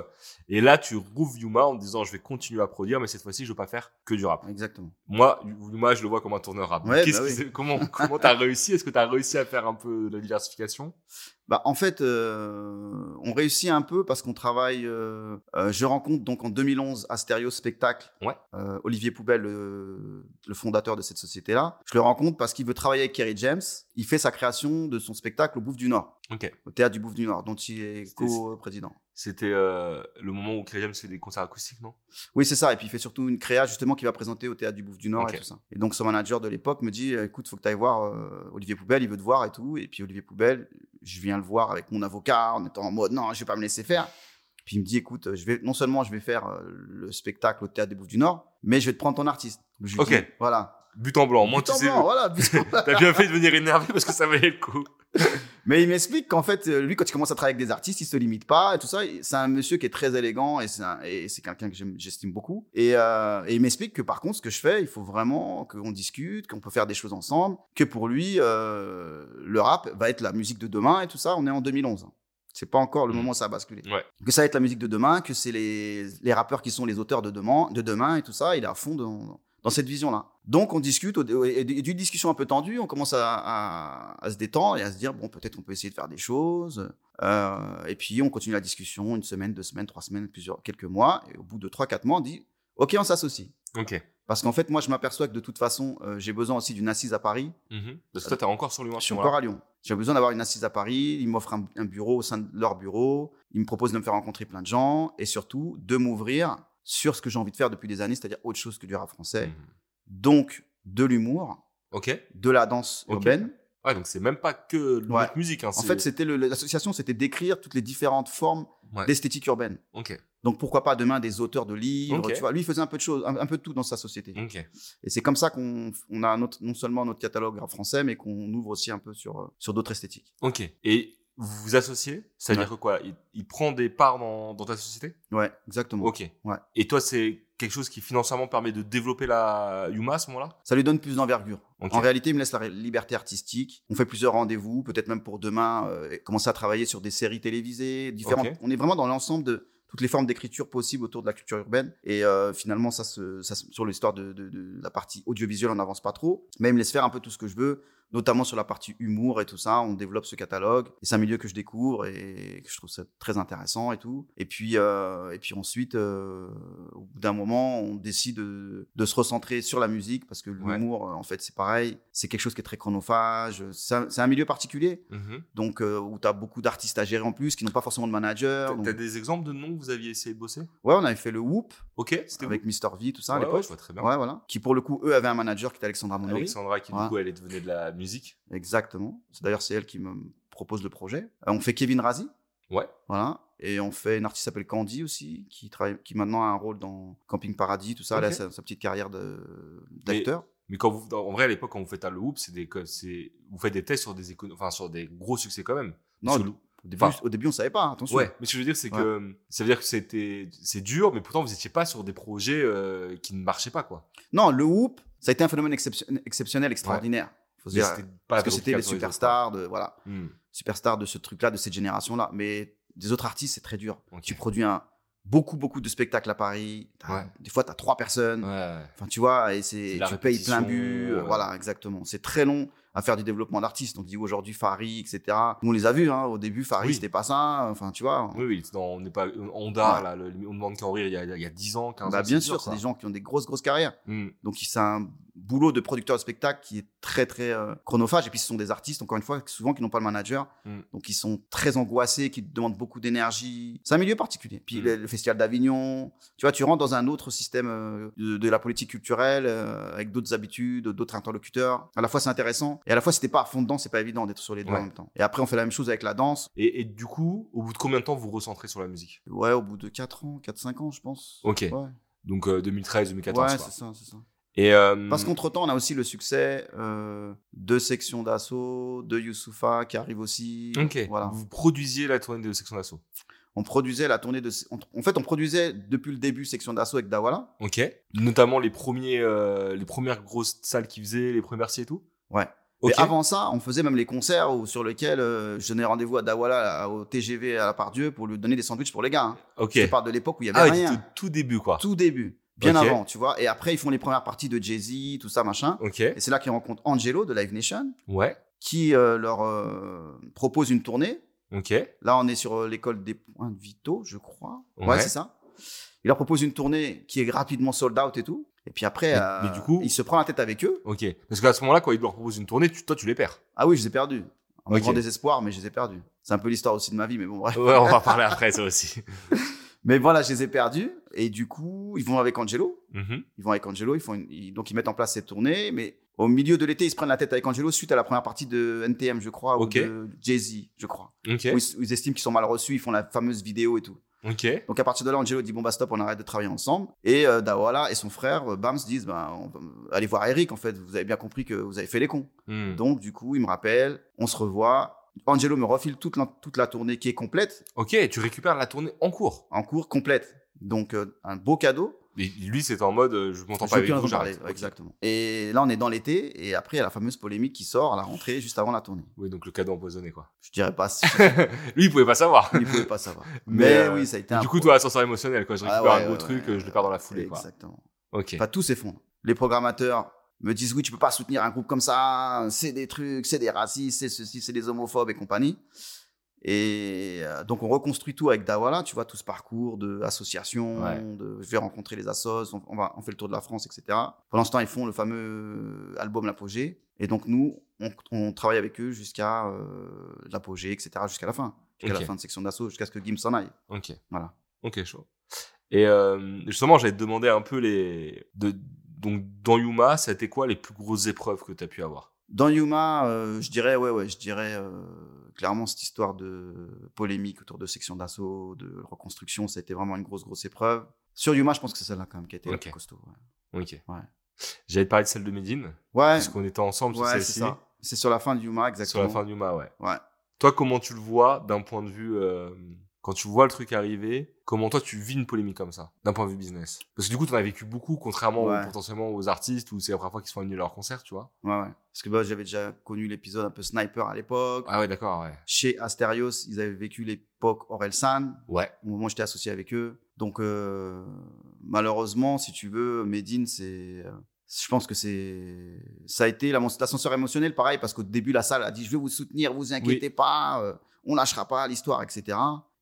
Et là, tu rouvres Yuma en te disant, je vais continuer à produire, mais cette fois-ci, je veux pas faire que du rap. Exactement. Moi, Yuma, je le vois comme un tourneur rap. Ouais, bah oui. comment, comment t'as réussi? Est-ce que t'as réussi à faire un peu de la diversification? Bah, en fait, euh, on réussit un peu parce qu'on travaille. euh, euh, je rencontre donc en 2011 à Stéréo Spectacle Ouais. Olivier Poubelle, le, le fondateur de cette société-là. Je le rencontre parce qu'il veut travailler avec Kerry James. Il fait sa création de son spectacle au Bouffe du Nord, Ok. au théâtre du Bouffe du Nord, dont il est co-président. C'était euh, le moment où Créjem fait des concerts acoustiques, non? Oui, c'est ça. Et puis il fait surtout une créa justement qui va présenter au théâtre du Bouffe du Nord et tout ça. Et donc son manager de l'époque me dit écoute, faut que tu ailles voir euh, Olivier Poubelle, il veut te voir et tout. Et puis Olivier Poubelle, je viens le voir avec mon avocat en étant en mode non, je vais pas me laisser faire. Puis il me dit écoute, je vais non seulement je vais faire euh, le spectacle au théâtre des Bouffes du Nord, mais je vais te prendre ton artiste. Je Ok. dis, voilà. But en blanc. Moi, But tu en sais, blanc, voilà. but en blanc. t'as bien fait de venir énervé parce que ça valait le coup. Mais il m'explique qu'en fait, euh, lui, quand il commence à travailler avec des artistes, il se limite pas et tout ça. C'est un monsieur qui est très élégant et c'est quelqu'un que j'estime beaucoup. Et, euh, et il m'explique que par contre, ce que je fais, il faut vraiment qu'on discute, qu'on peut faire des choses ensemble, que pour lui, euh, le rap va être la musique de demain et tout ça. On est en 2011. hein. C'est pas encore le Mm. moment où ça a basculé. Ouais. Que ça va être la musique de demain, que c'est les, les rappeurs qui sont les auteurs de demain, de demain et tout ça. Il est à fond dans, dans cette vision-là. Donc on discute, et d'une discussion un peu tendue, on commence à, à- à se détendre et à se dire, bon, peut-être on peut essayer de faire des choses. Euh, et puis on continue la discussion, une semaine, deux semaines, trois semaines, plusieurs, quelques mois. Et au bout de trois, quatre mois, on dit, OK, on s'associe. Ok. Parce qu'en fait, moi, je m'aperçois que de toute façon, euh, j'ai besoin aussi d'une assise à Paris. Mhm. Parce que toi, t'es encore sur Lyon. Je suis encore à Lyon. J'ai besoin d'avoir une assise à Paris. Ils m'offrent un, un bureau au sein de leur bureau. Ils me proposent de me faire rencontrer plein de gens et surtout de m'ouvrir sur ce que j'ai envie de faire depuis des années, c'est-à-dire autre chose que du rap français. Mhm. Donc, de l'humour, Ok. de la danse urbaine. Ouais, donc c'est même pas que Ouais. musique. Hein, En fait, c'était l'association, c'était d'écrire toutes les différentes formes Ouais. d'esthétique urbaine. Ok. Donc, pourquoi pas demain des auteurs de livres, tu vois. Lui, il faisait un peu de choses, un, un peu de tout dans sa société. Ok. Et c'est comme ça qu'on on a notre- non seulement notre catalogue rap français, mais qu'on ouvre aussi un peu sur, euh, sur d'autres esthétiques. Ok. Et vous vous associez Ça veut Ouais. que quoi il, il prend des parts dans, dans ta société? Ouais, exactement. Ok. Ouais. Et toi, c'est quelque chose qui financièrement permet de développer la Yuma à ce moment-là? Ça lui donne plus d'envergure. En réalité, il me laisse la liberté artistique. On fait plusieurs rendez-vous, peut-être même pour demain, euh, commencer à travailler sur des séries télévisées différentes. On est vraiment dans l'ensemble de toutes les formes d'écriture possibles autour de la culture urbaine. Et euh, finalement, ça, se, ça se- sur l'histoire de, de- de la partie audiovisuelle, on n'avance pas trop. Mais il me laisse faire un peu tout ce que je veux, notamment sur la partie humour et tout ça. On développe ce catalogue. Et c'est un milieu que je découvre et que je trouve ça très intéressant et tout. Et puis, euh, et puis ensuite, euh, au bout d'un moment, on décide de, de se recentrer sur la musique parce que Ouais. l'humour, euh, en fait, c'est pareil. C'est quelque chose qui est très chronophage. C'est un, milieu particulier, Mhm. donc euh, où tu as beaucoup d'artistes à gérer en plus qui n'ont pas forcément de manager. T'as donc- t'as des exemples de noms que vous aviez essayé de bosser? Ouais, on avait fait le Whoop Ok. C'était avec Mr. V, tout ça à Ouais, ouais, l'époque. je vois très bien. Ouais, voilà. Qui pour le coup, eux avaient un manager qui était Alexandra Monori. Alexandra qui, du Ouais. coup, elle est devenue de la musique. Exactement. C'est d'ailleurs c'est elle qui me propose le projet. Euh, on fait Kevin Razi. Ouais. Voilà. Et on fait une artiste qui s'appelle Candy aussi, qui travaille, qui maintenant a un rôle dans Camping Paradis, tout ça. Elle a sa, sa petite carrière d'acteur. Mais quand vous, en vrai, à l'époque, quand vous faites à le hoop, c'est des, vous faites des tests sur des enfin, sur des gros succès quand même. Non, au début, enfin, au début, on savait pas. hein, Attention. Ouais, mais ce que je veux dire, c'est que ça veut dire que c'était, c'est dur, mais pourtant vous étiez pas sur des projets euh, qui ne marchaient pas, quoi. Non, le Whoop, ça a été un phénomène exception- exceptionnel, extraordinaire. Faut se Mais dire, c'était pas parce que c'était les superstars de voilà. Hmm. superstars de ce truc-là, de cette génération-là. Mais des autres artistes, c'est très dur. Tu produis un, beaucoup, beaucoup de spectacles à Paris. Ouais. Des fois, tu as trois personnes. Enfin, tu vois, et C'est tu payes plein but. Voilà, exactement. C'est très long à faire du développement d'artistes. On dit aujourd'hui Farid, etc. Nous, on les a vus, hein. Au début, Farid, Oui. c'était pas ça. Enfin, tu vois. Oui, oui, dans- on n'est pas Honda, Ouais. là, le, on demande qu'en rire il y a, il y a 10 ans, 15 Bah, ans. bien sûr, c'est des gens qui ont des grosses, grosses carrières. Hmm. Donc, c'est un boulot de producteur de spectacle qui est très très euh, chronophage. Et puis ce sont des artistes, encore une fois, souvent qui n'ont pas le manager, Mm. donc ils sont très angoissés, qui demandent beaucoup d'énergie. C'est un milieu particulier. Puis Mm. le, le festival d'Avignon, tu vois, tu rentres dans un autre système euh, de, de la politique culturelle euh, avec d'autres habitudes, d'autres interlocuteurs. À la fois c'est intéressant et à la fois si t'es pas à fond dedans, c'est pas évident d'être sur les deux Ouais. en même temps. Et après on fait la même chose avec la danse. Et, et du coup, au bout de combien de temps vous recentrez sur la musique? Ouais, au bout de 4 ans, 4-5 ans, je pense. Ok. Ouais, Donc euh, 2013, 2014. ouais c'est ça, c'est ça. Et euh, Parce qu'entre-temps, on a aussi le succès euh, de Section d'Assaut, de Youssoufa qui arrive aussi. Ok. Voilà. Vous produisiez la tournée de section d'assaut. On produisait la tournée de. En fait, on produisait depuis le début Section d'Assaut avec Dawala. Ok. Notamment les premiers, euh, les premières grosses salles qui faisaient, les premières si et tout. Ouais. Ok. Mais avant ça, on faisait même les concerts où- sur lesquels euh, je donnais rendez-vous à Dawala à- au TGV à la Pardieu pour lui donner des sandwichs pour les gars. hein. Ok. Je parle de l'époque où il y avait Ah, rien. tout, tout début quoi. Tout début. Bien avant, tu vois. Et après, ils font les premières parties de Jay-Z, tout ça, machin. Ok. Et c'est là qu'ils rencontrent Angelo de Live Nation Ouais. qui euh, leur euh, propose une tournée. Ok. Là, on est sur euh, l'école des points de Vito, je crois. Ouais, Ouais. c'est ça. Il leur propose une tournée qui est rapidement sold out et tout. Et puis après, Mais- euh, mais du coup- il se prend la tête avec eux. Ok. Parce qu'à ce moment-là, quand ils leur proposent une tournée, tu- toi tu les perds. Ah oui, je les ai perdus. En grand désespoir, mais je les ai perdus. C'est un peu l'histoire aussi de ma vie, mais bon, bref. Ouais, on va parler après ça aussi. Mais voilà, je les ai perdus. Et du coup, ils vont avec Angelo. Mhm. Ils vont avec Angelo. Ils font une- ils- donc, ils mettent en place cette tournée. Mais au milieu de l'été, ils se prennent la tête avec Angelo suite à la première partie de NTM, je crois, ou de Jay-Z, je crois. Où ils, où ils estiment qu'ils sont mal reçus. Ils font la fameuse vidéo et tout. Donc à partir de là, Angelo dit bon bah stop, on arrête de travailler ensemble. Et euh, Dawala et son frère euh, Bams disent on va- allez voir Eric en fait, vous avez bien compris que vous avez fait les cons. Hmm. Donc du coup, il me rappelle, on se revoit. Angelo me refile toute la, toute la tournée qui est complète, Ok, tu récupères la tournée en cours. en cours complète. Donc euh, un beau cadeau. Et lui, c'était en mode, euh, je m'entends pas avec vous, parler, exactement. Et là, on est dans l'été, et après, il y a la fameuse polémique qui sort à la rentrée, juste avant la tournée. Oui, donc le cadeau empoisonné, quoi. Je dirais pas, si- lui, il pouvait pas savoir. il pouvait pas savoir. Mais, Mais, euh, oui, ça a été un Du coup, toi, ascenseur émotionnel, quoi. Je Ah récupère ouais, un ouais, truc, je le perds dans la foulée, quoi. Exactement. Ok. Enfin, tout s'effondre. Les programmateurs me disent oui, tu peux pas soutenir un groupe comme ça, c'est des trucs, c'est des racistes, c'est ceci, c'est des homophobes et compagnie. Et euh, donc on reconstruit tout avec Dawala, tu vois, tout ce parcours de association, Ouais. de je vais rencontrer les assos, on, on va, on fait le tour de la France, etc. Pendant ce temps, ils font le fameux album L'Apogée. Et donc nous, on, on travaille avec eux jusqu'à euh, l'Apogée, etc., jusqu'à la fin. Jusqu'à la fin de section d'assaut, jusqu'à ce que Gim s'en aille. Ok. Voilà. Ok, chaud. Et euh, justement, j'allais te demander un peu les. De... Donc, dans Yuma, ça a été quoi les plus grosses épreuves que tu as pu avoir? Dans Yuma, euh, je dirais, ouais, ouais, je dirais euh, clairement cette histoire de polémique autour de section d'assaut, de reconstruction, ça a été vraiment une grosse, grosse épreuve. Sur Yuma, je pense que c'est celle-là quand même qui a été la Ok. plus costaud. Ouais, Ok. Ouais. J'allais te parler de celle de Medine, ouais, parce qu'on était ensemble sur ouais, celle-ci. C'est sur la fin de Yuma, Sur exactement. la fin de Yuma, ouais. Ouais. Toi, comment tu le vois d'un point de vue. euh, quand tu vois le truc arriver, comment toi tu vis une polémique comme ça, d'un point de vue business? Parce que du coup, tu en as vécu beaucoup, contrairement Ouais. aux- potentiellement aux artistes où c'est la première fois qu'ils se font annuler leur concert, tu vois? Ouais, ouais. Parce que bah, j'avais déjà connu l'épisode un peu sniper à l'époque. Ah ouais, d'accord, ouais. Chez Asterios, ils avaient vécu l'époque Orelsan. Ouais. au moment où j'étais associé avec eux. Donc, euh, malheureusement, si tu veux, Medine, c'est. euh, Je pense que c'est. Ça a été l'ascenseur émotionnel, pareil, parce qu'au début, la salle a dit Je vais vous soutenir, vous inquiétez pas, euh, on lâchera pas l'histoire, etc.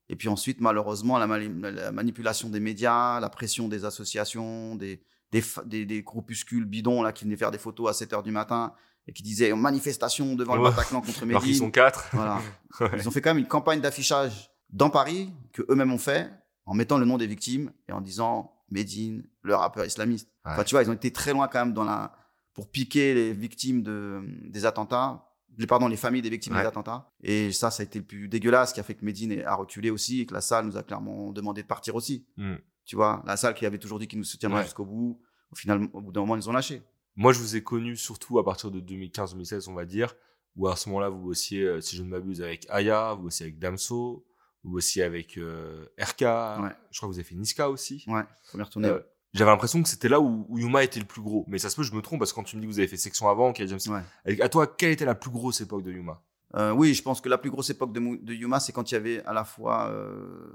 Et puis ensuite, malheureusement, la, mani- la manipulation des médias, la pression des associations, des, des, des, des groupuscules bidons là, qui venaient faire des photos à 7 h du matin et qui disaient manifestation devant le Ouais. Bataclan contre Alors qu'ils Medine. sont quatre. Voilà. Ouais. Ils ont fait quand même une campagne d'affichage dans Paris que eux-mêmes ont fait en mettant le nom des victimes et en disant Medine, le rappeur islamiste. Ouais. Enfin, tu vois, ils ont été très loin quand même dans la pour piquer les victimes de des attentats, pardon, les familles des victimes Ouais. des attentats. Et ça, ça a été le plus dégueulasse qui a fait que Medine a reculé aussi et que la salle nous a clairement demandé de partir aussi. Hmm. Tu vois, la salle qui avait toujours dit qu'ils nous soutiendraient Ouais. jusqu'au bout. Au final, au bout d'un moment, ils nous ont lâchés. Moi, je vous ai connu surtout à partir de 2015-2016, on va dire, où à ce moment-là, vous bossiez, euh, si je ne m'abuse, avec Aya, vous bossiez avec Damso, vous bossiez avec euh, RK, Ouais. je crois que vous avez fait Niska aussi. Ouais, première tournée. Euh, J'avais l'impression que c'était là où, où Yuma était le plus gros. Mais ça se peut, je me trompe, parce que quand tu me dis que vous avez fait section avant, qu'il y a James... Ouais. À toi, quelle était la plus grosse époque de Yuma? Euh, oui, je pense que la plus grosse époque de Yuma, c'est quand il y avait à la fois euh,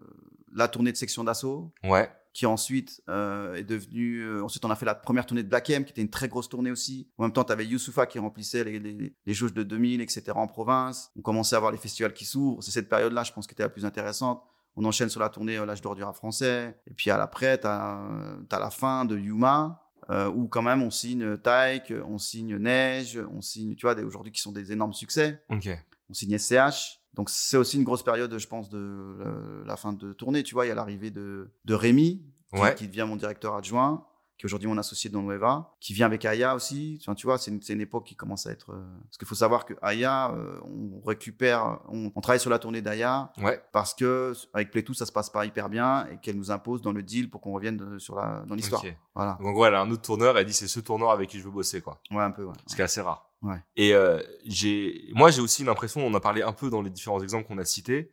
la tournée de section d'assaut, Ouais. qui ensuite euh, est devenue. euh, ensuite, on a fait la première tournée de Black M, qui était une très grosse tournée aussi. En même temps, tu avais Youssoufa qui remplissait les, les, les jauges de 2000, etc. en province. On commençait à avoir les festivals qui s'ouvrent. C'est cette période-là, je pense, qui était la plus intéressante. On enchaîne sur la tournée euh, L'âge d'or du rap français. Et puis à l'après, tu as, la fin de Yuma. euh, où quand même on signe Taïk, on signe Neige, on signe, tu vois, aujourd'hui qui sont des énormes succès. On signe SCH. Donc c'est aussi une grosse période, je pense, de euh, la fin de tournée. Tu vois, il y a l'arrivée de, de Rémi, qui, Ouais. qui devient mon directeur adjoint, qui est aujourd'hui mon associé dans Nueva, qui vient avec Aya aussi. Enfin, tu vois, c'est une, une époque qui commence à être. euh, Parce qu'il faut savoir que Aya, euh, on récupère, on, on travaille sur la tournée d'Aya Ouais. parce que avec Playtoo, ça se passe pas hyper bien et qu'elle nous impose dans le deal pour qu'on revienne de- sur la, dans l'histoire. Ok. Voilà. Donc en gros, elle a un autre tourneur, elle dit c'est ce tourneur avec qui je veux bosser, quoi. Ouais, un peu, ouais. Ce qui est assez rare. Ouais. Et euh, j'ai, moi, j'ai aussi l'impression, on a parlé un peu dans les différents exemples qu'on a cités,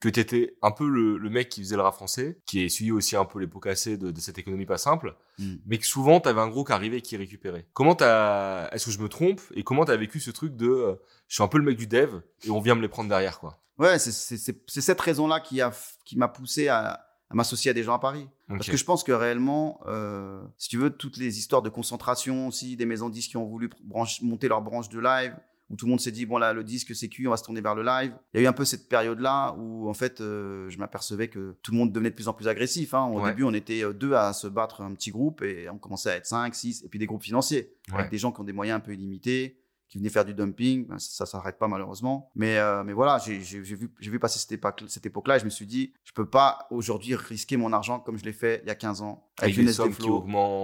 que tu étais un peu le, le mec qui faisait le rap français, qui est suivi aussi un peu les pots cassés de, de cette économie pas simple, Mm. mais que souvent, tu avais un gros qui arrivait et qui récupérait. Comment t'as, est-ce que je me trompe Et comment t'as vécu ce truc de, euh, je suis un peu le mec du dev et on vient me les prendre derrière, quoi? Ouais, c'est- c'est c'est- c'est cette raison-là qui a qui m'a poussé à, à m'associer à des gens à Paris. Parce que je pense que réellement, euh, si tu veux, toutes les histoires de concentration aussi, des maisons de disques qui ont voulu branche- monter leur branche de live, où tout le monde s'est dit, bon là, le disque c'est cuit, on va se tourner vers le live. Il y a eu un peu cette période-là où, en fait, euh, je m'apercevais que tout le monde devenait de plus en plus agressif. hein. Au Ouais. début, on était euh, deux à se battre un petit groupe et on commençait à être cinq, six, et puis des groupes financiers, Ouais. avec des gens qui ont des moyens un peu illimités qui venaient faire du dumping. Ben, ça, ça s'arrête pas malheureusement. Mais, euh, mais voilà, j'ai vu, passer cette époque- cette époque-là et je me suis dit, je peux pas aujourd'hui risquer mon argent comme je l'ai fait il y a 15 ans Avec une sommes qui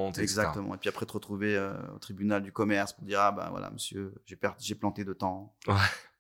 etc. Exactement. Et puis après te retrouver euh, au tribunal du commerce pour dire, ah ben voilà, monsieur, j'ai planté de temps. Ouais.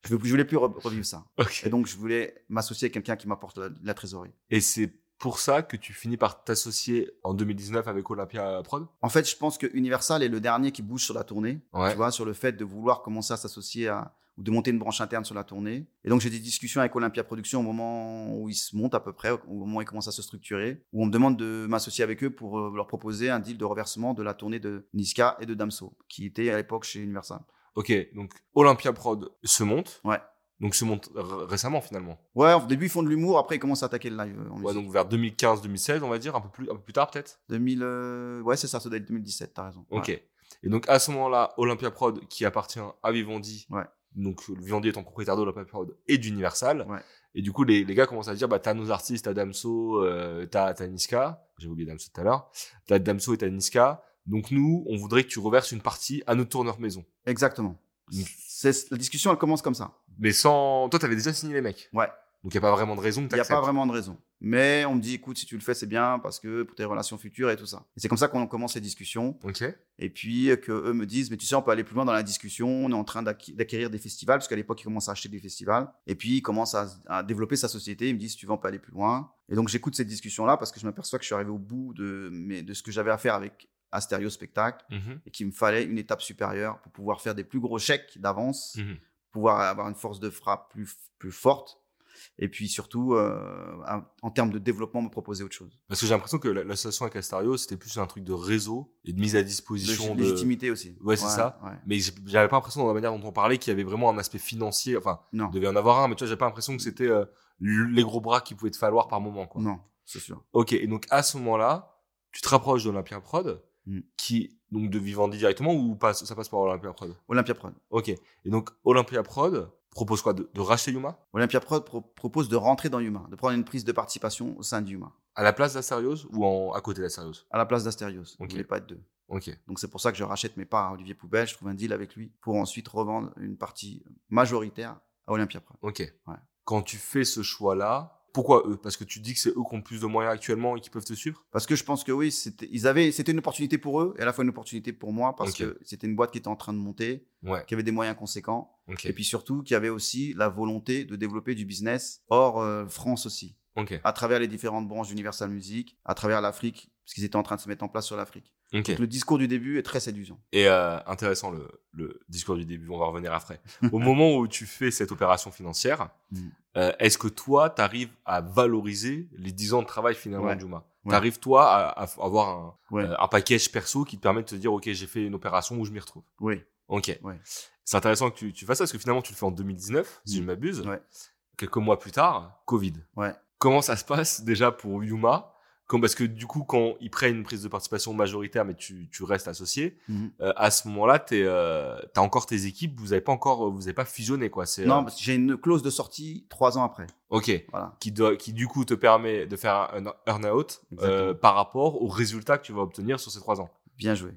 Je, je voulais plus re- revivre ça. Et donc, je voulais m'associer à quelqu'un qui m'apporte la, la trésorerie. Et c'est pour ça que tu finis par t'associer en 2019 avec Olympia Prod? En fait, je pense que Universal est le dernier qui bouge sur la tournée. Ouais. Tu vois, sur le fait de vouloir commencer à s'associer à ou de monter une branche interne sur la tournée. Et donc j'ai des discussions avec Olympia Productions au moment où ils se montent à peu près, au moment où ils commencent à se structurer, où on me demande de m'associer avec eux pour euh, leur proposer un deal de reversement de la tournée de Niska et de Damso, qui étaient à l'époque chez Universal. Ok, donc Olympia Prod se monte. Ouais. Donc se monte récemment finalement. Ouais, au début ils font de l'humour, après ils commencent à attaquer le live en Ouais, donc vers 2015-2016, on va dire, un peu plus, un peu plus tard peut-être? 2000, euh, ouais c'est ça, ça doit être 2017, t'as raison. Ok. Ouais. Et donc à ce moment-là, Olympia Prod, qui appartient à Vivendi, Ouais. donc Vivendi étant propriétaire d'Olympia Prod et d'Universal. Ouais. Et du coup, les, les gars commencent à dire, bah t'as nos artistes, t'as Damso, euh, t'as t'as Niska, j'ai oublié Damso tout à l'heure, t'as Damso et t'as Niska. Donc nous, on voudrait que tu reverses une partie à notre tourneur maison. Exactement. La discussion elle commence comme ça. Mais sans, toi t'avais déjà signé les mecs? Ouais. Donc il y a pas vraiment de raison que Il n'y a pas vraiment de raison. Mais on me dit, écoute, si tu le fais, c'est bien parce que pour tes relations futures et tout ça. Et c'est comme ça qu'on commence les discussions. Ok. Et puis euh, que eux me disent, mais tu sais, on peut aller plus loin dans la discussion. On est en train d'acquérir des festivals parce qu'à l'époque, ils commencent à acheter des festivals. Et puis, ils commencent à, à développer sa société. Ils me disent, si tu veux, on peut aller plus loin. Et donc, j'écoute cette discussion-là parce que je m'aperçois que je suis arrivé au bout de ce que j'avais à faire avec Astério Spectacle Mhm. et qu'il me fallait une étape supérieure pour pouvoir faire des plus gros chèques d'avance Mhm. pouvoir avoir une force de frappe plus, plus forte. Et puis surtout, euh, en- termes de développement, me proposer autre chose. Parce que j'ai l'impression que la- l'association avec Astario, c'était plus un truc de réseau et de mise à De disposition de. légitimité aussi. Ouais, c'est ça. ouais. Mais j'avais pas l'impression dans la manière dont on parlait qu'il y avait vraiment un aspect financier. Enfin, Non, il devait en avoir un, mais tu vois, j'avais pas l'impression que c'était euh, les gros bras qu'il pouvait te falloir par moment, quoi. non, c'est sûr. Ok, et donc à ce moment-là, tu te rapproches d'Olympia Prod, Mm. qui, donc de Vivendi directement, ou passe, ça passe par Olympia Prod? Olympia Prod. Ok, et donc Olympia Prod propose quoi? De, de racheter Yuma? Olympia Prod pro- propose de rentrer dans Yuma, de prendre une prise de participation au sein de Yuma, À la place d'Asterios ou en, à côté d'Asterios à la place d'Asterios. Ok. On ne pas être deux. Ok, Donc c'est pour ça que je rachète mes parts à Olivier Poubelle, je trouve un deal avec lui pour ensuite revendre une partie majoritaire à Olympia Prod. ok. Ouais. Quand tu fais ce choix-là, pourquoi eux? Parce que tu dis que c'est eux qui ont le plus de moyens actuellement et qui peuvent te suivre? Parce que je pense que oui, c'était, ils avaient, c'était une opportunité pour eux et à la fois une opportunité pour moi parce que c'était une boîte qui était en train de monter, Ouais, qui avait des moyens conséquents. Et puis surtout, qu'il y avait aussi la volonté de développer du business hors euh, France aussi, à travers les différentes branches d'Universal Music, à travers l'Afrique, parce qu'ils étaient en train de se mettre en place sur l'Afrique. Ok. Donc, le discours du début est très séduisant. Et euh, intéressant le, le discours du début, on va revenir après. Au moment où tu fais cette opération financière, Mm. euh, est-ce que toi, tu arrives à valoriser les 10 ans de travail finalement Ouais. de Juma? Ouais. Tu arrives toi à, avoir un, Ouais. euh, un package perso qui te permet de te dire, OK, j'ai fait une opération où je m'y retrouve? Oui. OK. C'est intéressant que tu, tu fasses ça parce que finalement, tu le fais en 2019, si je ne m'abuse. Ouais. Quelques mois plus tard, Covid. Ouais. Comment ça se passe déjà pour Yuma? Comme, Parce que du coup, quand ils prennent une prise de participation majoritaire, mais tu, tu restes associé, Mhm. euh, à ce moment-là, tu as encore tes équipes, vous n'avez pas encore, vous avez pas fusionné, quoi. Non, euh, parce que j'ai une clause de sortie trois ans après. ok. Voilà. Qui, doit, qui du coup te permet de faire un earn-out euh, par rapport aux résultats que tu vas obtenir sur ces trois ans. Bien joué.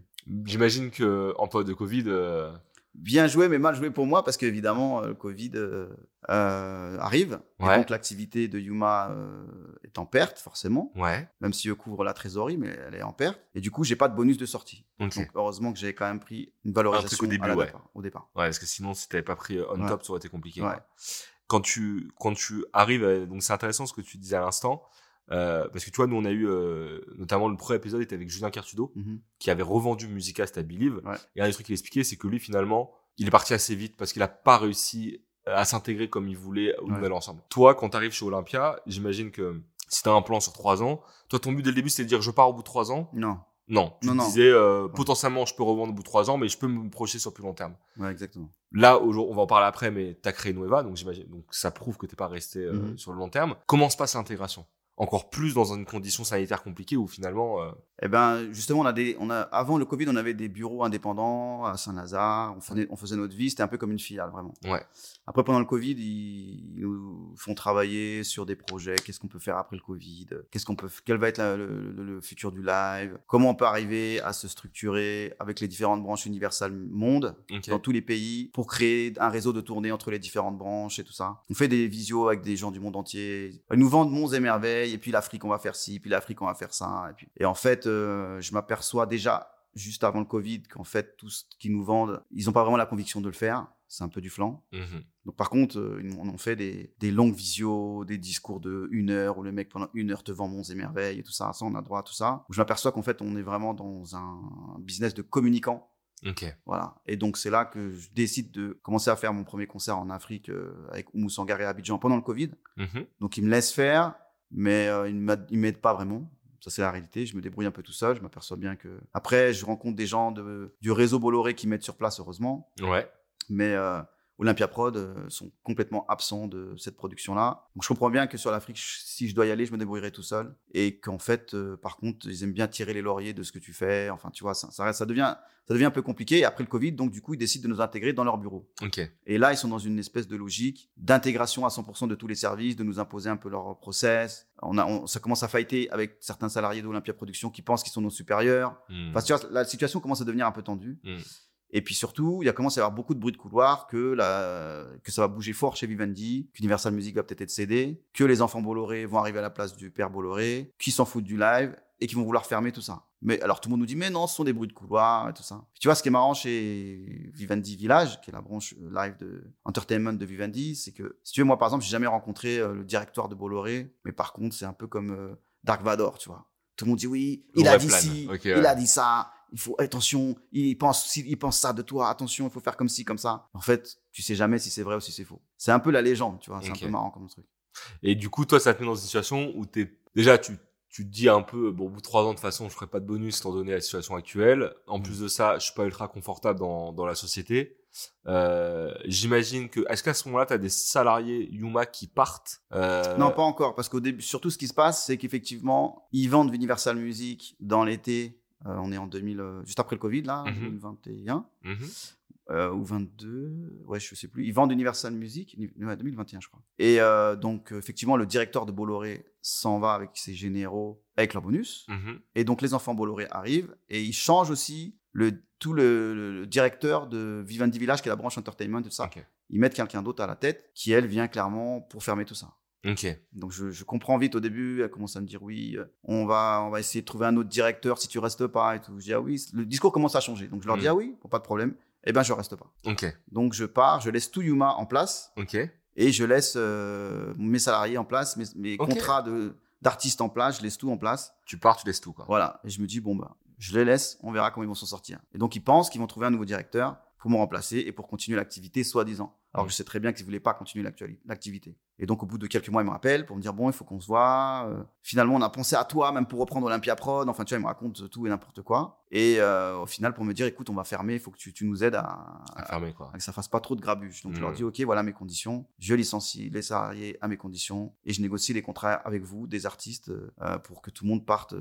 J'imagine que en période de Covid, euh, bien joué, mais mal joué pour moi parce qu'évidemment, le Covid euh, euh, arrive. Ouais. Et donc, l'activité de Yuma euh, est en perte, forcément. ouais. Même si eux couvrent la trésorerie, mais elle est en perte. Et du coup, j'ai pas de bonus de sortie. Donc, heureusement que j'ai quand même pris une valorisation au début, à la ouais. départ, au départ. Ouais, parce que sinon, si t'avais pas pris euh, on top, ça aurait été compliqué. Quand tu, quand tu arrives, à- donc c'est intéressant ce que tu disais à l'instant, euh, parce que tu vois, nous on a eu, euh, notamment le premier épisode était avec Julien Cartudo, Mhm. qui avait revendu Musicast à Believe. Ouais. Et un des trucs qu'il expliquait, c'est que lui, finalement, il est parti assez vite parce qu'il a pas réussi à s'intégrer comme il voulait au Ouais. nouvel ensemble. Toi, quand tu arrives chez Olympia, j'imagine que si t'as un plan sur trois ans, toi, ton but dès le début, c'était de dire je pars au bout de trois ans? Non, Non, tu Non, non. disais euh, potentiellement je peux revendre au bout de trois ans, mais je peux me projeter sur plus long terme. ouais, exactement. Là, on va en parler après, mais t'as créé Nueva, donc j'imagine, donc ça prouve que t'es pas resté euh, Mhm. sur le long terme. Comment se passe l'intégration? Encore plus dans une condition sanitaire compliquée où finalement, euh, Eh ben, justement, on a des, on a, avant le Covid, on avait des bureaux indépendants à Saint-Lazare. On faisait, on faisait notre vie. C'était un peu comme une filiale, vraiment. Ouais. Après, pendant le Covid, ils nous font travailler sur des projets. Qu'est-ce qu'on peut faire après le Covid? Qu'est-ce qu'on peut, quel va être la- le, le- le futur du live? Comment on peut arriver à se structurer avec les différentes branches Universal Monde dans tous les pays pour créer un réseau de tournée entre les différentes branches et tout ça? On fait des visios avec des gens du monde entier. Ils nous vendent monts et merveilles et puis l'Afrique on va faire ci, puis l'Afrique on va faire ça. Et, puis... et en fait, euh, je m'aperçois déjà juste avant le Covid qu'en fait tout ce qu'ils nous vendent, ils n'ont pas vraiment la conviction de le faire. C'est un peu du flanc. Mhm. Donc par contre, euh, on en fait des, des longues visios, des discours de une heure où le mec pendant une heure te vend monts et merveilles et tout ça. Ça, on a droit à tout ça. Je m'aperçois qu'en fait, on est vraiment dans un business de communicants Ok. voilà. Et donc, c'est là que je décide de commencer à faire mon premier concert en Afrique euh, avec Oumou Sangaré à Abidjan pendant le Covid. Mhm. Donc, il me laisse faire, mais euh, il ne m'aide pas vraiment. Ça, c'est la réalité. Je me débrouille un peu tout seul. Je m'aperçois bien que. Après, je rencontre des gens de, du réseau Bolloré qui m'aident sur place, heureusement. Ouais. Mais euh, Olympia Prod euh, sont complètement absents de cette production-là. Donc, je comprends bien que sur l'Afrique, si je dois y aller, je me débrouillerai tout seul. Et qu'en fait, euh, par contre, ils aiment bien tirer les lauriers de ce que tu fais. Enfin, tu vois, ça, ça, reste- ça devient, ça devient un peu compliqué. Et après le Covid, donc, du coup, ils décident de nous intégrer dans leur bureau. Et là, ils sont dans une espèce de logique d'intégration à 100% de tous les services, de nous imposer un peu leur process. On a, on- ça commence à fighter avec certains salariés d'Olympia Productions qui pensent qu'ils sont nos supérieurs. Enfin, tu vois, la situation commence à devenir un peu tendue. Mhm. Et puis surtout, il y a commencé à y avoir beaucoup de bruit de couloir que, la, que ça va bouger fort chez Vivendi, qu'Universal Music va peut-être être cédé, que les enfants Bolloré vont arriver à la place du père Bolloré, qui s'en foutent du live et qui vont vouloir fermer tout ça. Mais alors tout le monde nous dit, mais non, ce sont des bruits de couloir et tout ça. Puis tu vois, ce qui est marrant chez Vivendi Village, qui est la branche euh, live de entertainment de Vivendi, c'est que, si tu veux, moi par exemple, j'ai jamais rencontré euh, le directoire de Bolloré, mais par contre, c'est un peu comme euh, Dark Vador, tu vois. Tout le monde dit oui, il a dit plane. ci, il ouais. a dit ça, il faut attention, il pense il pense ça de toi, attention, il faut faire comme ci comme ça. En fait, tu sais jamais si c'est vrai ou si c'est faux. C'est un peu la légende, tu vois, c'est un peu marrant comme truc. Et du coup, toi, ça te met dans une situation où t'es déjà tu tu te dis un peu bon au bout de trois ans de toute façon je ferai pas de bonus étant donné la situation actuelle. En Mm. plus de ça, je suis pas ultra confortable dans dans la société. Euh, J'imagine que est-ce qu'à ce moment-là, tu as des salariés Yuma qui partent? Euh, Non, pas encore, parce qu'au début, surtout ce qui se passe, c'est qu'effectivement, ils vendent Universal Music dans l'été. Euh, on est en 2000, euh, juste après le Covid, là, Mhm. 2021 mhm. euh, ou 22, ouais, je sais plus. Ils vendent Universal Music, ouais, 2021, je crois. Et donc, effectivement, le directeur de Bolloré s'en va avec ses généraux, avec leur bonus. Mhm. Et donc, les enfants Bolloré arrivent et ils changent aussi le, tout le, directeur de Vivendi Village, qui est la branche entertainment, tout ça. Ils mettent quelqu'un d'autre à la tête qui, elle, vient clairement pour fermer tout ça. Donc, je, je comprends vite au début. Elle commence à me dire oui, euh, on va, on va essayer de trouver un autre directeur si tu restes pas et tout. Je dis ah oui. Le discours commence à changer. Donc, je leur dis Mm. ah oui, bon, pas de problème. Eh ben, je reste pas. Donc, je pars, je laisse tout Yuma en place et je laisse euh, mes salariés en place, mes, contrats de d'artistes en place, je laisse tout en place. Tu pars, tu laisses tout quoi. Voilà. Et je me dis, bon, bah, je les laisse, on verra comment ils vont s'en sortir. Et donc, ils pensent qu'ils vont trouver un nouveau directeur pour me remplacer et pour continuer l'activité, soi-disant. Alors que je sais très bien qu'ils ne voulaient pas continuer l'activité. Et donc, au bout de quelques mois, ils me rappellent pour me dire, bon, il faut qu'on se voit. Euh, finalement, on a pensé à toi, même pour reprendre Olympia Prod. Enfin, tu vois, ils me racontent tout et n'importe quoi. Et euh, au final, pour me dire, écoute, on va fermer, il faut que tu, tu nous aides à, À fermer quoi. que ça fasse pas trop de grabuge. Donc je leur Mhm. dis ok, voilà mes conditions. Je licencie les salariés à mes conditions et je négocie les contrats avec vous, des artistes, euh, pour que tout le monde parte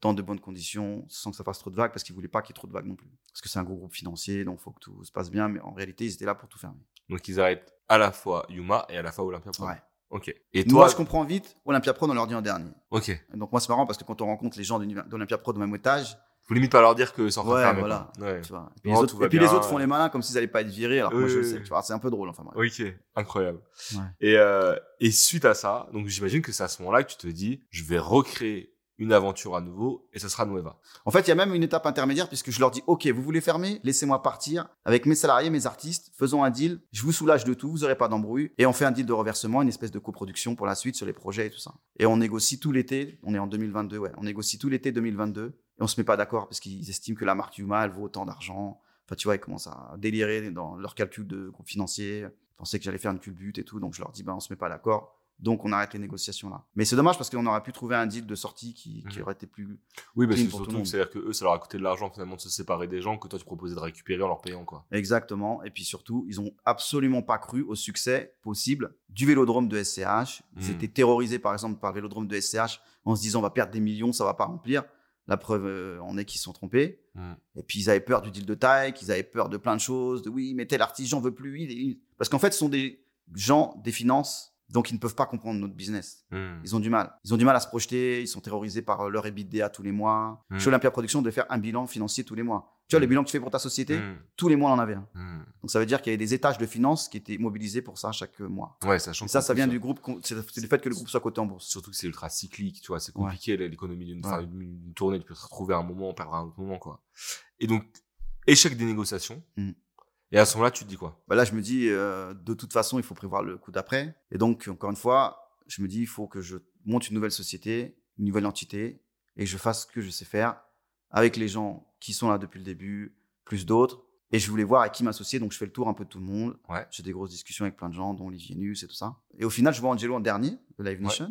dans de bonnes conditions, sans que ça fasse trop de vagues, parce qu'ils voulaient pas qu'il y ait trop de vagues non plus. Parce que c'est un gros groupe financier, donc faut que tout se passe bien. Mais en réalité, ils étaient là pour tout fermer. Donc ils arrêtent à la fois Yuma et à la fois Olympia Pro. Ouais. Ok. Et Moi, toi je comprends vite. Olympia Pro, on leur dit en dernier. Ok. Donc moi, c'est marrant parce que quand on rencontre les gens d'Olympia Pro de même étage, Faut limite pas leur dire que de Ouais, voilà. Ouais. Tu vois. Et puis, Non, les, autres, va et puis les bien, autres font les malins comme s'ils allaient pas être virés, alors que moi je le sais. Tu vois, c'est un peu drôle. Enfin, bref. Ok, incroyable. Ouais. Et, euh, et suite à ça, donc j'imagine que c'est à ce moment-là que tu te dis, je vais recréer une aventure à nouveau et ça sera Nueva. En fait, il y a même une étape intermédiaire puisque je leur dis OK, vous voulez fermer Laissez-moi partir avec mes salariés, mes artistes, faisons un deal, je vous soulage de tout, vous n'aurez pas d'embrouille et on fait un deal de reversement, une espèce de coproduction pour la suite sur les projets et tout ça. Et on négocie tout l'été, on est en 2022, ouais, on négocie tout l'été 2022 et on se met pas d'accord parce qu'ils estiment que la marque Yuma, elle vaut autant d'argent. Enfin, tu vois, ils commencent à délirer dans leur calcul de financier, ils pensaient que j'allais faire une culbute et tout, donc je leur dis ben on se met pas d'accord. Donc on arrête les négociations là. Mais c'est dommage parce qu'on aurait pu trouver un deal de sortie qui, qui Mhm. aurait été plus Oui, tout le surtout, c'est-à-dire que eux, ça leur a coûté de l'argent finalement de se séparer des gens que toi tu proposais de récupérer en leur payant, quoi. Exactement. Et puis surtout, ils ont absolument pas cru au succès possible du vélodrome de SCH. Ils Mm. étaient terrorisés, par exemple, par le vélodrome de SCH en se disant on va perdre des millions, ça va pas remplir. La preuve euh, en est qu'ils se sont trompés. Mm. Et puis ils avaient peur du deal de taille, qu'ils avaient peur de plein de choses, de oui, mais tel artiste, j'en veux plus. il est- Parce qu'en fait, ce sont des gens des finances, donc ils ne peuvent pas comprendre notre business. Mm. Ils ont du mal. Ils ont du mal à se projeter. Ils sont terrorisés par euh, leur EBITDA tous les mois. Mm. Chez Olympia Productions, de faire un bilan financier tous les mois. Tu vois, Mm. le bilan que tu fais pour ta société, Mm. tous les mois, on en avait un. Donc ça veut dire qu'il y avait des étages de finances qui étaient mobilisés pour ça chaque mois. Ouais, sachant Et ça, ça vient du groupe, c'est du fait que le groupe soit coté en bourse. Surtout que c'est ultra cyclique, tu vois, c'est compliqué l'économie d'une Ouais. tournée, tu peux te retrouver à un moment, perdre à un autre moment, quoi. Et donc, échec des négociations. Et à ce moment-là, tu te dis quoi? Bah là, je me dis, euh, de toute façon, il faut prévoir le coup d'après. Et donc, encore une fois, je me dis, il faut que je monte une nouvelle société, une nouvelle entité, et que je fasse ce que je sais faire avec les gens qui sont là depuis le début, plus d'autres. Et je voulais voir avec qui m'associer, donc je fais le tour un peu de tout le monde. Ouais. J'ai des grosses discussions avec plein de gens, dont Olivier Nus et tout ça. Et au final, je vois Angelo en dernier de Live Nation.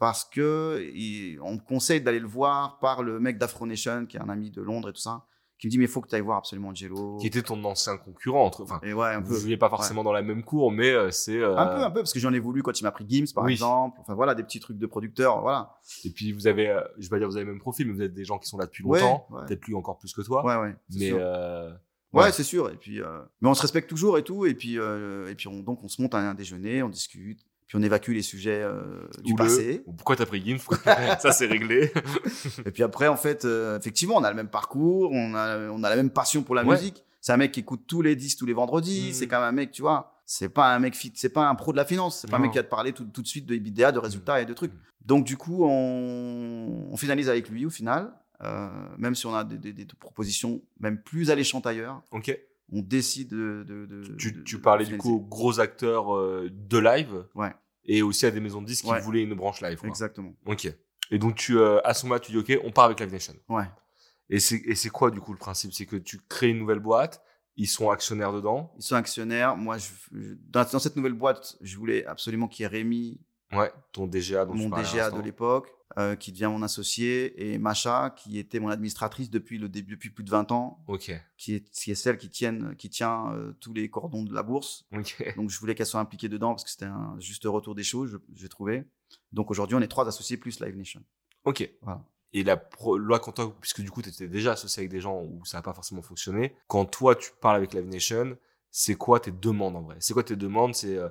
Parce que il- on me conseille d'aller le voir par le mec d'Afro Nation, qui est un ami de Londres et tout ça, qui me dit, mais il faut que tu ailles voir absolument Angelo. Qui était ton ancien concurrent, entre, enfin, Et ouais, un vous peu. jouiez pas forcément dans la même cour, mais euh, c'est. euh, Un peu, un peu, parce que j'en ai voulu quand il m'a pris Gims, par Oui. exemple. Enfin, voilà, des petits trucs de producteurs, voilà. Et puis vous avez, euh, je vais pas dire vous avez le même profil, mais vous êtes des gens qui sont là depuis longtemps, ouais. peut-être lui encore plus que toi. Ouais, mais sûr. Ouais, c'est sûr. Et puis, mais on se respecte toujours et tout. Et puis, et puis on, donc, on se monte à un déjeuner, on discute. Puis on évacue les sujets euh, du passé. ou pourquoi t'as pris Gims Ça c'est réglé. Et puis après, en fait, euh, effectivement, on a le même parcours, on a, on a la même passion pour la Ouais. musique. C'est un mec qui écoute tous les disques tous les vendredis. Mm. C'est quand même un mec, tu vois. C'est pas un mec fit, c'est pas un pro de la finance. C'est pas un mec qui va te parler tout, tout de suite de EBITDA, de résultats et de trucs. Mm. Donc du coup, on, on finalise avec lui au final. Euh, même si on a des, des- des propositions même plus alléchantes ailleurs, ok. On décide de. de- de- Tu, de- tu de parlais du coup aux gros acteurs euh, de live Ouais, et aussi à des maisons de disques qui voulaient une branche live. quoi. exactement. Ok. Et donc tu, euh, à ce moment-là, tu dis ok, on part avec Live Nation. Ouais. Et c'est quoi du coup le principe? C'est que tu crées une nouvelle boîte, ils sont actionnaires dedans. Ils sont actionnaires. Moi, je, je- dans, dans cette nouvelle boîte, je voulais absolument qu'il y ait Rémi, Ouais. Ton DGA dont mon DGA de l'époque, euh, qui devient mon associé, et Macha, qui était mon administratrice depuis le début, depuis plus de 20 ans, Ok. qui est, qui est celle qui, tienne, qui tient euh, tous les cordons de la bourse. Ok. Donc, je voulais qu'elle soit impliquée dedans parce que c'était un juste retour des choses, j'ai trouvé. Donc, aujourd'hui, on est trois associés plus Live Nation. Ok. Voilà. Et la pro- loi quand toi, puisque du coup tu étais déjà associé avec des gens où ça n'a pas forcément fonctionné, quand toi tu parles avec Live Nation, c'est quoi tes demandes en vrai? C'est quoi tes demandes? C'est euh,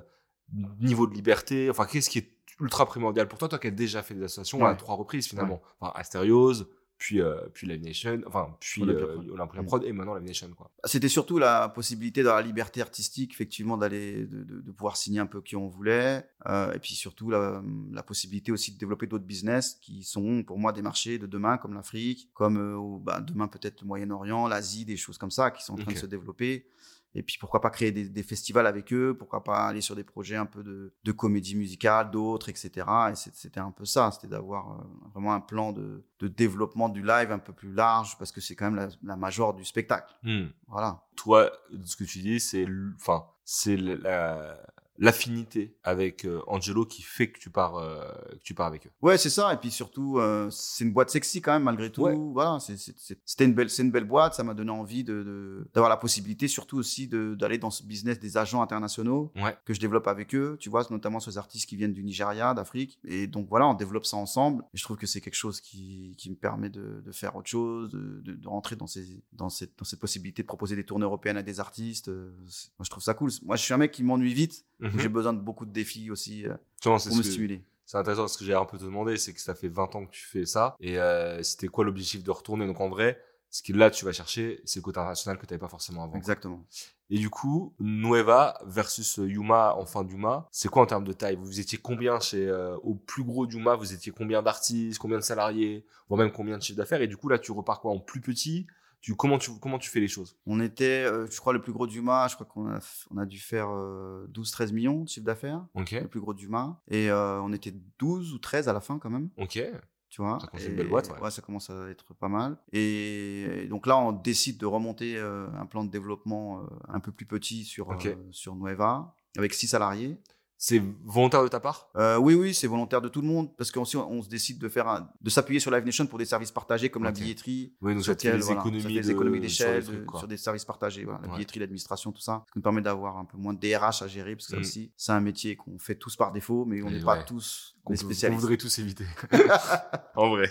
niveau de liberté? Enfin, qu'est-ce qui est ultra primordial pour toi Toi qui as déjà fait des associations à Ouais. trois reprises finalement. Enfin, Astériose, puis, euh, puis Live Nation, enfin, puis Olympia euh, Prod. Mm. Prod et maintenant Live Nation. C'était surtout la possibilité dans la liberté artistique, effectivement, d'aller, de, de- de pouvoir signer un peu qui on voulait, euh, et puis surtout la, la possibilité aussi de développer d'autres business qui sont pour moi des marchés de demain, comme l'Afrique, comme euh, bah, demain peut-être le Moyen-Orient, l'Asie, des choses comme ça qui sont en train de se développer. Et puis pourquoi pas créer des, des festivals avec eux, pourquoi pas aller sur des projets un peu de, de comédie musicale, d'autres, etc. Et c'était un peu ça, c'était d'avoir euh, vraiment un plan de, de développement du live un peu plus large, parce que c'est quand même la, la major du spectacle. Hmm. Voilà. Toi, ce que tu dis, c'est enfin, c'est la- l'affinité avec euh, Angelo qui fait que tu pars, euh, que tu pars avec eux. Ouais, c'est ça. Et puis surtout, euh, c'est une boîte sexy quand même, malgré tout. Ouais. Voilà, c'était une belle, c'est une belle boîte. Ça m'a donné envie de, d'avoir la possibilité, surtout aussi d'aller dans ce business des agents internationaux Ouais. que je développe avec eux. Tu vois, notamment sur les artistes qui viennent du Nigeria, d'Afrique. Et donc voilà, on développe ça ensemble. Et je trouve que c'est quelque chose qui, qui me permet de, de faire autre chose, de, de- de rentrer dans ces, dans cette, dans cette possibilité de proposer des tournées européennes à des artistes. Moi, je trouve ça cool. Moi, je suis un mec qui m'ennuie vite. Mhm. J'ai besoin de beaucoup de défis aussi euh, pour ce me que- stimuler. c'est intéressant parce que j'ai un peu te demander, c'est que ça fait 20 ans que tu fais ça. Et euh, c'était quoi l'objectif de retourner? Donc en vrai, ce qui là tu vas chercher, c'est le côté international que tu n'avais pas forcément avant. Exactement. Et du coup, Nueva versus Yuma en fin d'Yuma, c'est quoi en termes de taille? Vous étiez combien chez euh, au plus gros d'Yuma Vous étiez combien d'artistes, combien de salariés, voire même combien de chiffres d'affaires? Et du coup là, tu repars quoi en plus petit? Tu, comment, tu, comment tu fais les choses? On était, euh, je crois, le plus gros d'Yuma, je crois qu'on a, on a dû faire 12-13 millions de chiffre d'affaires. Ok. Le plus gros d'Yuma. Et euh, on était 12 ou 13 à la fin quand même. Ok. Tu vois, Ça commence à être Et- une belle boîte, ouais. ça commence à être pas mal. Et donc là, on décide de remonter euh, un plan de développement euh, un peu plus petit sur, euh, sur Nueva, avec six salariés. C'est volontaire de ta part? Euh, oui, oui, c'est volontaire de tout le monde parce qu'on on se décide de faire un- de s'appuyer sur Live Nation pour des services partagés comme la billetterie, Oui, donc sur ça voilà, économies, ça fait des de- économies sur d'échelle, les de- sur des services partagés, voilà, la Ouais. billetterie, l'administration, tout ça, ce qui nous permet d'avoir un peu moins de DRH à gérer parce que ça Mm. aussi, c'est un métier qu'on fait tous par défaut, mais on n'est pas tous des spécialistes. voudrait tous éviter. en vrai.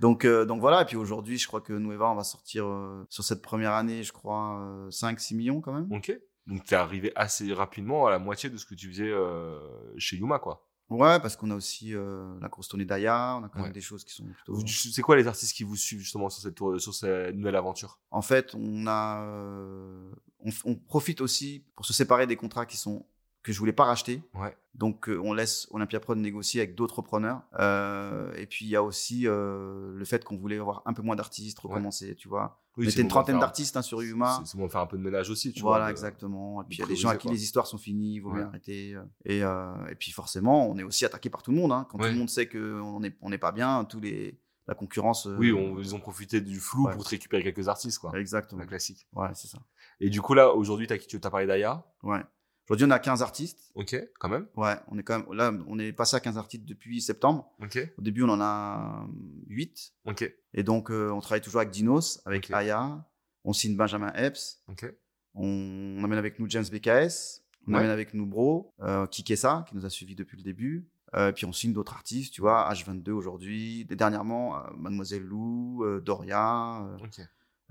Donc, euh, donc voilà, et puis aujourd'hui, je crois que Nueva, on va sortir euh, sur cette première année, je crois, 5-6 millions quand même. Ok. Donc t'es arrivé assez rapidement à la moitié de ce que tu faisais euh, chez Yuma, quoi. Ouais, parce qu'on a aussi euh, la grosse tournée d'Aya, on a quand même des choses qui sont plutôt. C'est quoi les artistes qui vous suivent justement sur cette, tour- sur cette nouvelle aventure? En fait, on a, euh, on profite aussi pour se séparer des contrats qui sont que je voulais pas racheter. Ouais. Donc, euh, on laisse Olympia Prod négocier avec d'autres preneurs. Euh, et puis, il y a aussi euh, le fait qu'on voulait avoir un peu moins d'artistes, recommencer, tu vois. Oui, on c'est était une trentaine d'artistes hein, sur Yuma. C'est de faire un peu de ménage aussi, tu Voilà, vois. exactement. Et puis, il y a de des gens à qui les histoires sont finies, il vaut mieux Ouais. arrêter. Et, et puis, forcément, on est aussi attaqué par tout le monde. hein. Quand Ouais. tout le monde sait qu'on n'est on n'est pas bien, tous les, la concurrence. euh, Oui, on- ils ont profité du flou Ouais. pour te récupérer quelques artistes, quoi. Exactement. La classique. Ouais, c'est ça. Et du coup, là, aujourd'hui, tu as parlé d'Aya? Ouais. Aujourd'hui, on a 15 artistes. Ok, quand même. Ouais, on est quand même là, on est passé à 15 artistes depuis septembre. Ok, Au début, on en a 8. ok, Et donc, euh, on travaille toujours avec Dinos, avec. Aya. On signe Benjamin Epps. ok. On, amène avec nous James BKS. On Ouais. amène avec nous Bro, euh, Kikessa, qui nous a suivis depuis le début. Euh, puis on signe d'autres artistes, tu vois, H22 aujourd'hui. Dernièrement, euh, Mademoiselle Lou, euh, Doria. euh, Ok.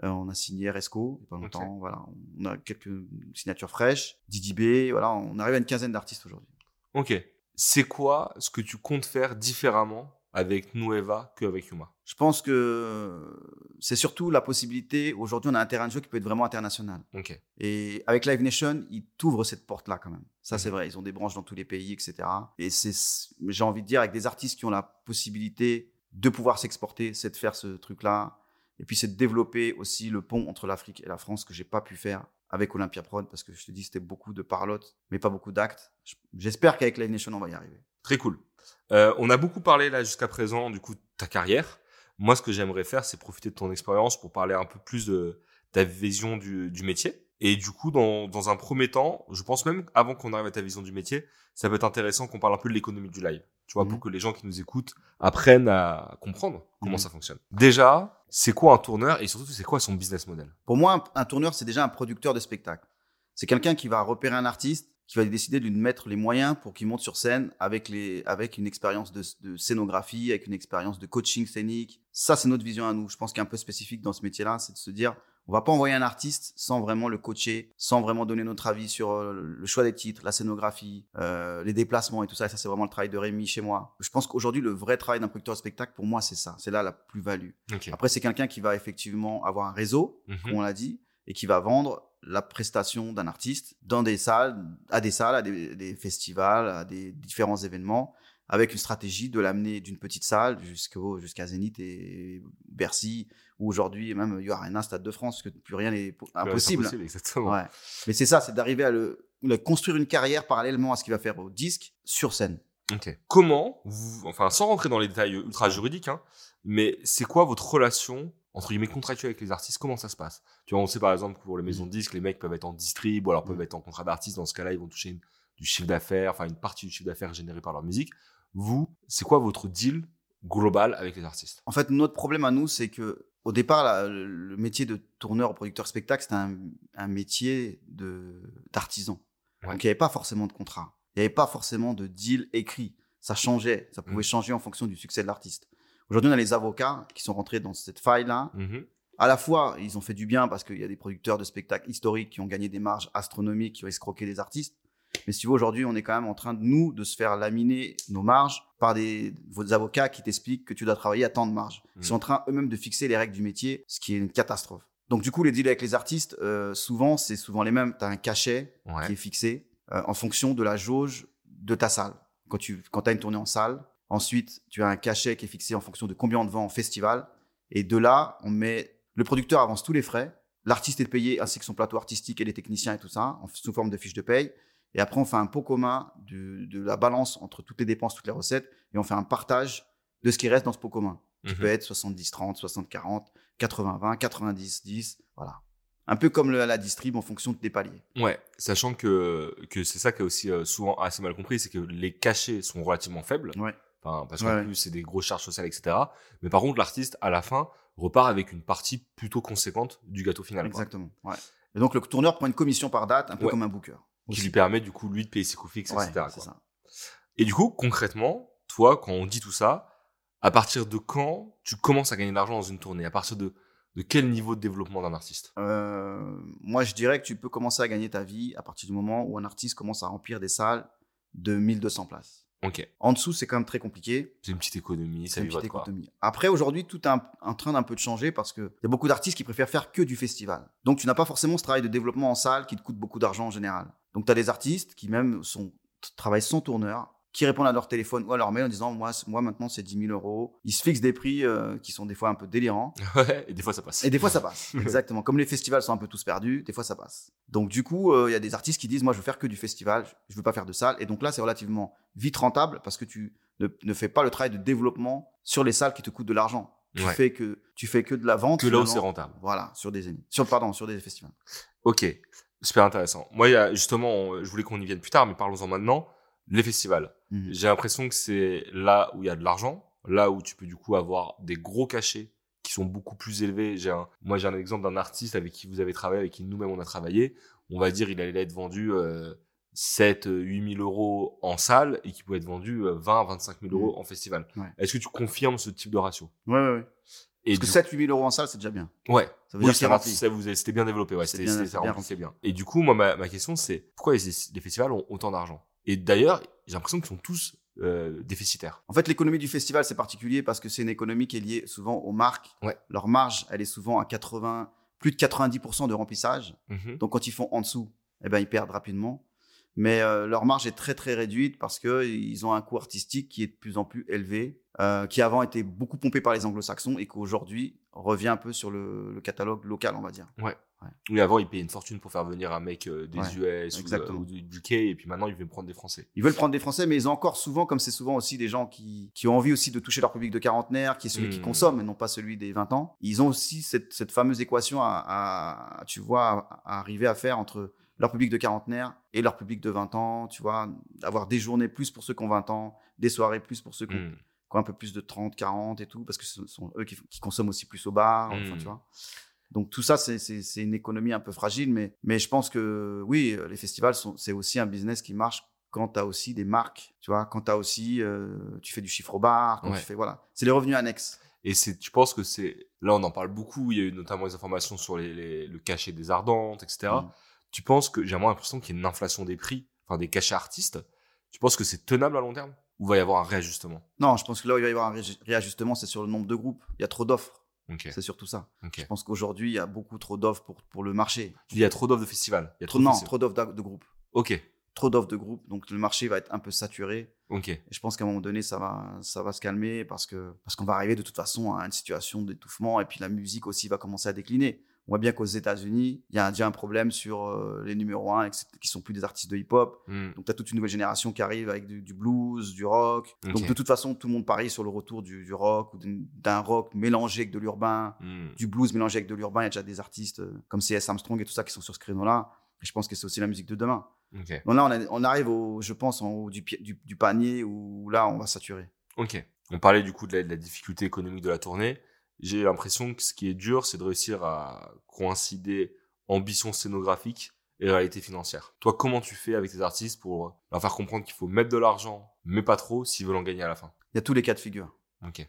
Euh, on a signé Resco, il a pas longtemps. Voilà, on a quelques signatures fraîches. Didi B, voilà, on arrive à une quinzaine d'artistes aujourd'hui. Ok. C'est quoi ce que tu comptes faire différemment avec Nueva qu'avec Yuma? Je pense que c'est surtout la possibilité. Aujourd'hui, on a un terrain de jeu qui peut être vraiment international. Ok. Et avec Live Nation, ils t'ouvrent cette porte-là quand même. Ça, c'est Mhm. vrai. Ils ont des branches dans tous les pays, etc. Et c'est, j'ai envie de dire, avec des artistes qui ont la possibilité de pouvoir s'exporter, c'est de faire ce truc-là. Et puis, c'est de développer aussi le pont entre l'Afrique et la France que j'ai pas pu faire avec Olympia Prod parce que je te dis, c'était beaucoup de parlotte, mais pas beaucoup d'actes. J'espère qu'avec Live Nation, on va y arriver. Très cool. Euh, on a beaucoup parlé là jusqu'à présent du coup de ta carrière. Moi, ce que j'aimerais faire, c'est profiter de ton expérience pour parler un peu plus de ta vision du, métier. Et du coup, dans, dans un premier temps, je pense même avant qu'on arrive à ta vision du métier, ça peut être intéressant qu'on parle un peu de l'économie du live. Tu vois, Mhm. pour que les gens qui nous écoutent apprennent à comprendre comment Mhm. ça fonctionne. Déjà, c'est quoi un tourneur et surtout, c'est quoi son business model? Pour moi, un, un tourneur, c'est déjà un producteur de spectacle. C'est quelqu'un qui va repérer un artiste, qui va décider de lui mettre les moyens pour qu'il monte sur scène avec, les, avec une expérience de, de scénographie, avec une expérience de coaching scénique. Ça, c'est notre vision à nous. Je pense qu'il est un peu spécifique dans ce métier-là, c'est de se dire, on va pas envoyer un artiste sans vraiment le coacher, sans vraiment donner notre avis sur euh, le choix des titres, la scénographie, euh, les déplacements et tout ça. Et ça, c'est vraiment le travail de Rémi chez moi. Je pense qu'aujourd'hui, le vrai travail d'un producteur de spectacle, pour moi, c'est ça. C'est là la plus-value. Après, c'est quelqu'un qui va effectivement avoir un réseau, Mhm. comme on l'a dit, et qui va vendre la prestation d'un artiste dans des salles, à des salles, à des, des festivals, à des différents événements, avec une stratégie de l'amener d'une petite salle jusqu'à Zénith et Bercy, ou aujourd'hui même il y aura un Stade de France, parce que plus rien n'est impossible. impossible, exactement. Ouais. Mais c'est ça, c'est d'arriver à le, le construire une carrière parallèlement à ce qu'il va faire au disque sur scène. Ok. Comment vous, enfin, sans rentrer dans les détails ultra juridiques, hein, mais c'est quoi votre relation entre guillemets contractuelle avec les artistes Comment ça se passe? Tu vois, on sait par exemple que pour les maisons de disques, les mecs peuvent être en distrib ou alors peuvent Mm. être en contrat d'artiste. Dans ce cas-là, ils vont toucher une- du chiffre d'affaires, enfin une partie du chiffre d'affaires généré par leur musique. Vous, c'est quoi votre deal global avec les artistes? En fait, notre problème à nous, c'est que au départ, le, métier de tourneur ou producteur spectacle, c'était un, un métier de d'artisan. Ouais. Donc, il n'y avait pas forcément de contrat. Il n'y avait pas forcément de deal écrit. Ça changeait. Ça pouvait Mhm. changer en fonction du succès de l'artiste. Aujourd'hui, on a les avocats qui sont rentrés dans cette faille-là. Mhm. À la fois, ils ont fait du bien parce qu'il y a des producteurs de spectacles historiques qui ont gagné des marges astronomiques, qui ont escroqué des artistes. Mais si tu veux, aujourd'hui, on est quand même en train de nous de se faire laminer nos marges par des vos avocats qui t'expliquent que tu dois travailler à tant de marge. Ils sont en train eux-mêmes de fixer les règles du métier, ce qui est une catastrophe. Donc du coup, les deals avec les artistes, euh, souvent, c'est souvent les mêmes. Tu as un cachet Ouais. qui est fixé euh, en fonction de la jauge de ta salle. Quand tu quand as une tournée en salle, ensuite, tu as un cachet qui est fixé en fonction de combien on te vend en festival. Et de là, on met le producteur avance tous les frais, l'artiste est payé ainsi que son plateau artistique et les techniciens et tout ça, en, sous forme de fiche de paye. Et après, on fait un pot commun de, de la balance entre toutes les dépenses, toutes les recettes, et on fait un partage de ce qui reste dans ce pot commun. Qui Mhm. peut être 70-30, 60-40, 80-20, 90-10, voilà. Un peu comme le- la distrib en fonction des paliers. Ouais, sachant que, que c'est ça qui est aussi euh, souvent assez mal compris, c'est que les cachets sont relativement faibles. Ouais. Enfin, parce qu'en Ouais, plus, c'est des grosses charges sociales, etc. Mais par contre, l'artiste, à la fin, repart avec une partie plutôt conséquente du gâteau final. Exactement. Ouais. Et donc, le tourneur prend une commission par date, un peu Ouais. comme un booker. Qui lui permet, du coup, lui, de payer ses coûts fixes, etc. c'est quoi. ça. Et du coup, concrètement, toi, quand on dit tout ça, à partir de quand tu commences à gagner de l'argent dans une tournée? À partir de, de quel niveau de développement d'un artiste? Euh, moi, je dirais que tu peux commencer à gagner ta vie à partir du moment où un artiste commence à remplir des salles de 1200 places. En dessous, c'est quand même très compliqué. C'est une petite économie, ça une petite quoi. économie. Après, aujourd'hui, tout est un- en train d'un peu de changer parce qu'il y a beaucoup d'artistes qui préfèrent faire que du festival. Donc, tu n'as pas forcément ce travail de développement en salle qui te coûte beaucoup d'argent en général. Donc, tu as des artistes qui même sont, travaillent sans tourneur, qui répondent à leur téléphone ou à leur mail en disant Moi, moi maintenant, c'est 10 000 euros. Ils se fixent des prix euh, qui sont des fois un peu délirants. Ouais, et des fois ça passe. Et des fois, ça passe. Exactement. Comme les festivals sont un peu tous perdus, des fois, ça passe. Donc, du coup, euh, il y a des artistes qui disent Moi, je veux faire que du festival, je veux pas faire de salle. Et donc là, c'est relativement vite rentable parce que tu ne, ne fais pas le travail de développement sur les salles qui te coûtent de l'argent. Tu, Ouais. fais que, tu fais que de la vente. Que là où c'est rentable. Voilà, sur des sur pardon, sur des festivals. Ok, super intéressant. Moi, il y a, justement, on- je voulais qu'on y vienne plus tard, mais parlons-en maintenant. Les festivals. Mhm. J'ai l'impression que c'est là où il y a de l'argent, là où tu peux du coup avoir des gros cachets qui sont beaucoup plus élevés. J'ai un, moi, j'ai un exemple d'un artiste avec qui vous avez travaillé, avec qui nous-mêmes on a travaillé. On va dire, il allait être vendu euh, 7, 8 000 euros en salle et qui pouvait être vendu euh, 20, 25 000 euros en festival. Ouais. Est-ce que tu confirmes ce type de ratio? Ouais, ouais, ouais. et Parce que du- 7 8 000 euros en salle, c'est déjà bien. Ouais. Ça veut Oui, dire que c'est ça, va- rempli. ça vous, c'était bien développé, ouais. C'était, bien-. Et du coup, moi, ma, ma question, c'est pourquoi les, les festivals ont autant d'argent? Et d'ailleurs, j'ai l'impression qu'ils sont tous euh, déficitaires. En fait, l'économie du festival, c'est particulier parce que c'est une économie qui est liée souvent aux marques. Ouais. Leur marge, elle est souvent à 80, plus de 90% de remplissage. Mhm. Donc quand ils font en dessous, eh ben, ils perdent rapidement. Mais euh, leur marge est très très réduite parce qu'ils ont un coût artistique qui est de plus en plus élevé, euh, qui avant était beaucoup pompé par les anglo-saxons et qu'aujourd'hui revient un peu sur le, le catalogue local, on va dire. Oui, avant, ils payaient une fortune pour faire venir un mec euh, des Ouais, US ou, du UK, et puis maintenant, ils veulent prendre des Français. Ils veulent prendre des Français, mais ils ont encore souvent, comme c'est souvent aussi des gens qui, qui ont envie aussi de toucher leur public de quarantenaire, qui est celui qui Hmm. consomme et non pas celui des 20 ans. Ils ont aussi cette, cette fameuse équation à, à- tu vois, à, à arriver à faire entre leur public de quarantenaire et leur public de 20 ans, tu vois, avoir des journées plus pour ceux qui ont 20 ans, des soirées plus pour ceux qui ont, qui ont un peu plus de 30, 40 et tout, parce que ce sont eux qui, qui consomment aussi plus au bar, enfin, Hmm. tu vois. Donc tout ça, c'est- une économie un peu fragile, mais, mais je pense que oui, euh, les festivals, c'est aussi un business qui marche quand tu as aussi des marques, tu vois, quand tu as aussi, euh, tu fais du chiffre au bar, quand Ouais. tu fais, voilà. C'est les revenus annexes. Et c'est, tu penses que c'est, là, on en parle beaucoup, il y a eu notamment des informations sur les, les- le cachet des ardentes, etc. Tu penses que, j'ai vraiment l'impression qu'il y a une inflation des prix, enfin, des cachets artistes. Tu penses que c'est tenable à long terme? Ou va y avoir un réajustement? Non, je pense que là où il va y avoir un ré- réajustement, c'est sur le nombre de groupes. Il y a trop d'offres, Ok. c'est surtout ça. Je pense qu'aujourd'hui, il y a beaucoup trop d'offres pour, pour le marché. Il y a trop d'offres de festivals. Il y a trop non, festivals. trop d'offres de groupes. Ok. Trop d'offres de groupes, donc le marché va être un peu saturé. Ok. Et je pense qu'à un moment donné, ça va, ça va se calmer parce que parce qu'on va arriver de toute façon à une situation d'étouffement et puis la musique aussi va commencer à décliner. On voit bien qu'aux États-Unis, il y a déjà un problème sur euh, les numéros 1 qui sont plus des artistes de hip-hop. Hmm. Donc, tu as toute une nouvelle génération qui arrive avec du, du blues, du rock. Donc, de toute façon, tout le monde parie sur le retour du, du rock ou d'un rock mélangé avec de l'urbain, Hmm. du blues mélangé avec de l'urbain. Il y a déjà des artistes euh, comme C.S. Armstrong et tout ça qui sont sur ce créneau-là. Et je pense que c'est aussi la musique de demain. Donc là, on, a- on arrive, au, je pense, en haut du, pi- du, du panier où là, on va saturer. Ok. On parlait du coup de la, de la difficulté économique de la tournée. J'ai l'impression que ce qui est dur, c'est de réussir à coïncider ambition scénographique et réalité financière. Toi, comment tu fais avec tes artistes pour leur faire comprendre qu'il faut mettre de l'argent, mais pas trop, s'ils veulent en gagner à la fin? Il y a tous les cas de figure.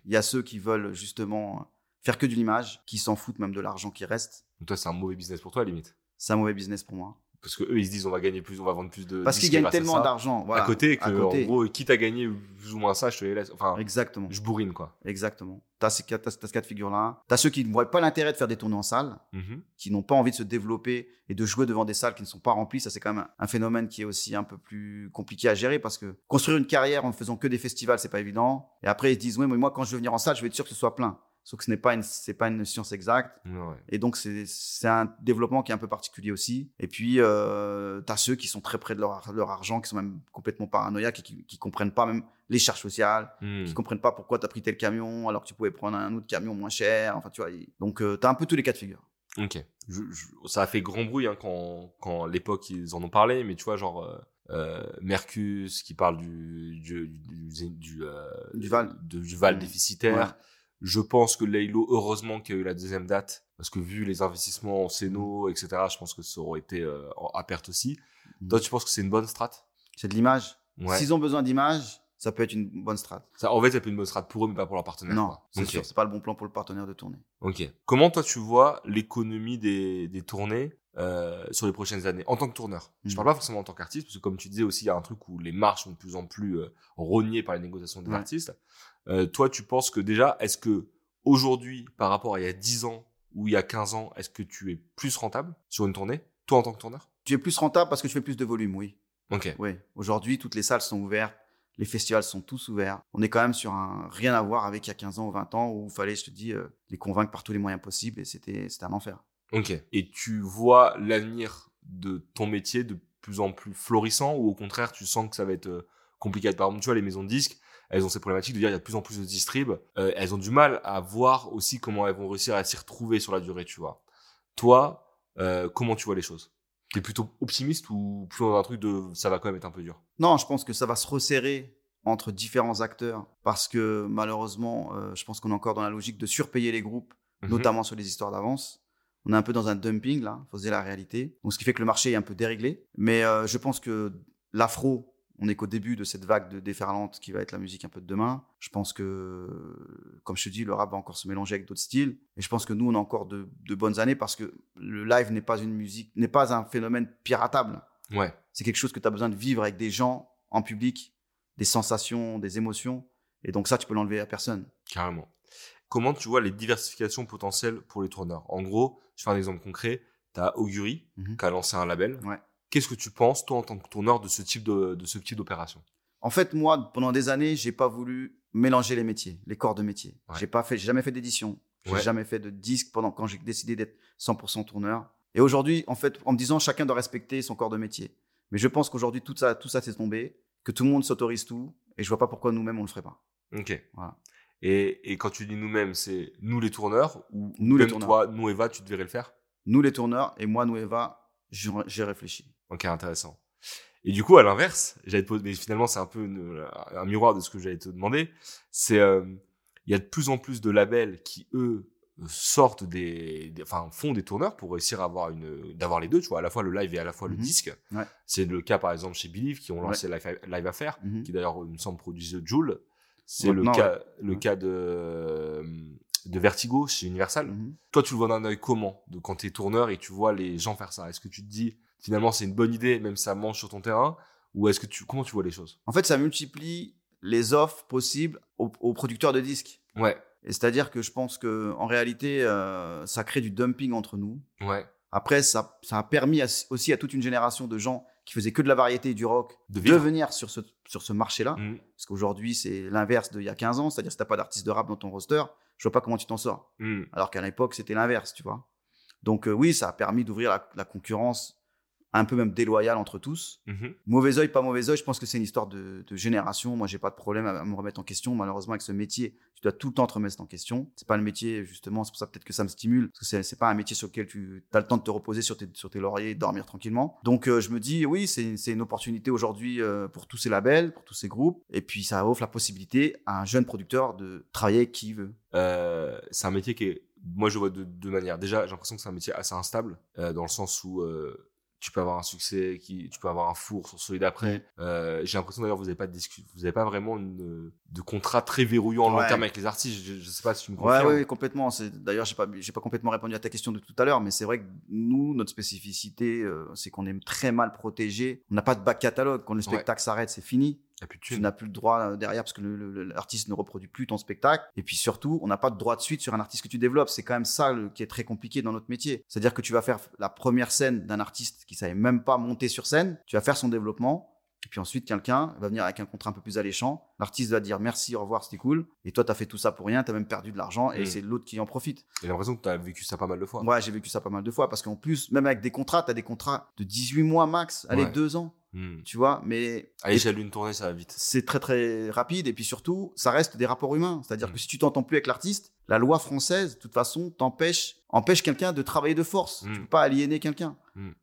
Il y a ceux qui veulent justement faire que de l'image, qui s'en foutent même de l'argent qui reste. Donc toi, c'est un mauvais business pour toi, à la limite? C'est un mauvais business pour moi. Parce que eux ils se disent on va gagner plus, on va vendre plus de. Parce qu'ils gagnent tellement d'argent. Voilà, à côté que à côté. en gros quitte à gagner plus ou moins ça, je te les laisse. Enfin, Exactement. je bourrine quoi. Exactement. T'as ces cas, t'as, t'as ce cas de figure-là. T'as ceux qui ne voient pas l'intérêt de faire des tournées en salle, Mhm. qui n'ont pas envie de se développer et de jouer devant des salles qui ne sont pas remplies. Ça, c'est quand même un, phénomène qui est aussi un peu plus compliqué à gérer parce que construire une carrière en ne faisant que des festivals, c'est pas évident. Et après, ils se disent, oui, mais moi, quand je veux venir en salle, je vais être sûr que ce soit plein. Sauf que ce n'est pas une, c'est pas une science exacte. Ouais. Et donc, c'est, c'est un développement qui est un peu particulier aussi. Et puis, euh, tu as ceux qui sont très près de leur, leur argent, qui sont même complètement paranoïaques et qui, qui comprennent pas même les charges sociales, Mhm. qui comprennent pas pourquoi tu as pris tel camion alors que tu pouvais prendre un autre camion moins cher. Enfin, tu vois. Donc, tu as un peu tous les cas de figure. Ok. Je- je- ça a fait grand bruit hein, quand, quand à l'époque ils en ont parlé, mais tu vois, genre euh, euh, Mercus qui parle du, du, du, du, euh, Du Val. de- du Val déficitaire. Je pense que Laylo, heureusement qu'il y a eu la deuxième date, parce que vu les investissements en Mm. Céno, etc., je pense que ça aurait été euh, à perte aussi. Mhm. Toi, tu penses que c'est une bonne strat? C'est de l'image. Ouais. S'ils ont besoin d'image, ça peut être une bonne strat. Ça, en fait, ça peut être une bonne strat pour eux, mais pas pour leur partenaire. Non, c'est sûr, c'est pas le bon plan pour le partenaire de tournée. Ok. Comment toi tu vois l'économie des, des tournées euh, sur les prochaines années en tant que tourneur? Je Mhm. parle pas forcément en tant qu'artiste parce que comme tu disais aussi il y a un truc où les marges sont de plus en plus euh, rognées par les négociations des Ouais. artistes. Euh, toi tu penses que déjà est-ce que aujourd'hui par rapport à il y a 10 ans ou il y a 15 ans est-ce que tu es plus rentable sur une tournée toi en tant que tourneur? Tu es plus rentable parce que tu fais plus de volume, oui. Ok. Oui. Aujourd'hui, toutes les salles sont ouvertes. Les festivals sont tous ouverts. On est quand même sur un rien à voir avec il y a 15 ans ou 20 ans où il fallait, je te dis, euh, les convaincre par tous les moyens possibles et c'était un enfer. Ok. Et tu vois l'avenir de ton métier de plus en plus florissant ou au contraire tu sens que ça va être euh, compliqué Par exemple, tu vois, les maisons de disques, elles ont ces problématiques de dire il y a de plus en plus de distribs. Euh, elles ont du mal à voir aussi comment elles vont réussir à s'y retrouver sur la durée, tu vois. Toi, euh, comment tu vois les choses? T'es plutôt optimiste ou plutôt dans un truc de ça va quand même être un peu dur? Non, je pense que ça va se resserrer entre différents acteurs parce que malheureusement, euh, je pense qu'on est encore dans la logique de surpayer les groupes, Mhm. notamment sur les histoires d'avance. On est un peu dans un dumping là, faut se dire la réalité. Donc ce qui fait que le marché est un peu déréglé. Mais euh, je pense que l'afro, on est qu'au début de cette vague de déferlante qui va être la musique un peu de demain. Je pense que, comme je te dis, le rap va encore se mélanger avec d'autres styles. Et je pense que nous, on a encore de, de bonnes années parce que le live n'est pas une musique, n'est pas un phénomène piratable. Ouais. C'est quelque chose que tu as besoin de vivre avec des gens en public, des sensations, des émotions. Et donc ça, tu peux l'enlever à personne. Carrément. Comment tu vois les diversifications potentielles pour les tourneurs En gros, je fais un exemple concret. Tu as Augury Mhm. qui a lancé un label. Ouais. Qu'est-ce que tu penses, toi, en tant que tourneur, de ce type de, de ce type d'opération? En fait, moi, pendant des années, j'ai pas voulu mélanger les métiers, les corps de métier. Ouais. J'ai pas fait, j'ai jamais fait d'édition. J'ai Ouais. jamais fait de disque pendant quand j'ai décidé d'être 100% tourneur. Et aujourd'hui, en fait, en me disant chacun doit respecter son corps de métier. Mais je pense qu'aujourd'hui tout ça, tout ça s'est tombé, que tout le monde s'autorise tout, et je vois pas pourquoi nous-mêmes on le ferait pas. Ok. Voilà. Et, et quand tu dis nous-mêmes, c'est nous les tourneurs ou Nous les même tourneurs. toi, nous Eva, tu devrais le faire? Nous les tourneurs et moi, nous Eva, j'ai j'ai Ok, intéressant. Et du coup, à l'inverse, j'allais te poser, mais finalement, c'est un peu une- un miroir de ce que j'allais te demander. C'est, euh, il y a de plus en plus de labels qui, eux, sortent des, des- enfin, font des tourneurs pour réussir à avoir une, d'avoir les deux, tu vois, à la fois le live et à la fois le Mhm. disque. Ouais. C'est le cas, par exemple, chez Believe, qui ont lancé Live, Live Affair, Mhm. qui d'ailleurs, il me semble, produisent Joule. C'est le cas, le cas de, de Vertigo chez Universal. Mhm. Toi, tu le vois d'un œil comment de quand tu es tourneur et tu vois les gens faire ça? Est-ce que tu te dis finalement c'est une bonne idée même si ça mange sur ton terrain ou est-ce que tu comment tu vois les choses? En fait, ça multiplie les offres possibles aux, aux producteurs de disques. Ouais, Et c'est-à-dire que je pense que en réalité, euh, ça crée du dumping entre nous. ouais, Après, ça, ça a permis à- aussi à toute une génération de gens qui faisaient que de la variété et du rock De venir sur ce, sur ce marché-là. Mhm. Parce qu'aujourd'hui, c'est l'inverse d'il y a 15 ans. C'est-à-dire, si t'as pas d'artiste de rap dans ton roster, je vois pas comment tu t'en sors. Mhm. Alors qu'à l'époque, c'était l'inverse, tu vois. Donc, euh, oui, ça a permis d'ouvrir la, la concurrence un peu même déloyale entre tous. Mhm. Mauvais œil, pas mauvais œil, je pense que c'est une histoire de, de génération. Moi, j'ai pas de problème à, à me remettre en question. Malheureusement, avec ce métier, tu dois tout le temps te remettre en question. C'est pas le métier, justement, c'est pour ça peut-être que ça me stimule, parce que c'est- pas un métier sur lequel tu as le temps de te reposer sur tes, sur tes lauriers et dormir tranquillement. Donc, euh, je me dis, oui, c'est une opportunité aujourd'hui euh, pour tous ces labels, pour tous ces groupes. Et puis, ça offre la possibilité à un jeune producteur de travailler qui veut. Euh, c'est un métier qui est moi je vois de deux manières. Déjà, j'ai l'impression que c'est un métier assez instable euh, dans le sens où euh, tu peux avoir un succès, qui, tu peux avoir un four sur celui d'après. Euh, j'ai l'impression d'ailleurs vous n'avez pas de vous n'avez pas vraiment une, de contrat très verrouillant en long terme avec les artistes. Je, ne sais pas si tu me confirmes. Ouais, ouais, complètement. D'ailleurs, j'ai pas, j'ai pas complètement répondu à ta question de tout à l'heure, mais c'est vrai que nous, notre spécificité, euh, c'est qu'on est très mal protégé. On n'a pas de bac catalogue. Quand le spectacle s'arrête, c'est fini tu n'as plus le droit euh, derrière parce que l'artiste ne reproduit plus ton spectacle. Et puis surtout, on n'a pas de droit de suite sur un artiste que tu développes. C'est quand même ça qui est très compliqué dans notre métier. C'est-à-dire que tu vas faire la première scène d'un artiste qui savait même pas monter sur scène. Tu vas faire son développement. Et puis ensuite, quelqu'un va venir avec un contrat un peu plus alléchant. L'artiste va dire merci, au revoir, c'était cool. Et toi, tu as fait tout ça pour rien, tu as même perdu de l'argent et mm. c'est l'autre qui en profite. J'ai l'impression que tu as vécu ça pas mal de fois. Ouais, j'ai vécu ça pas mal de fois parce qu'en plus, même avec des contrats, tu as des contrats de 18 mois max, allez, deux ans. Hmm. Tu vois, mais. À l'échelle d'une tournée, ça va vite. C'est très très rapide et puis surtout, ça reste des rapports humains. C'est-à-dire hmm. que si tu t'entends plus avec l'artiste, la loi française, de toute façon, t'empêche, empêche quelqu'un de travailler de force. Tu Tu hmm. peux pas aliéner quelqu'un.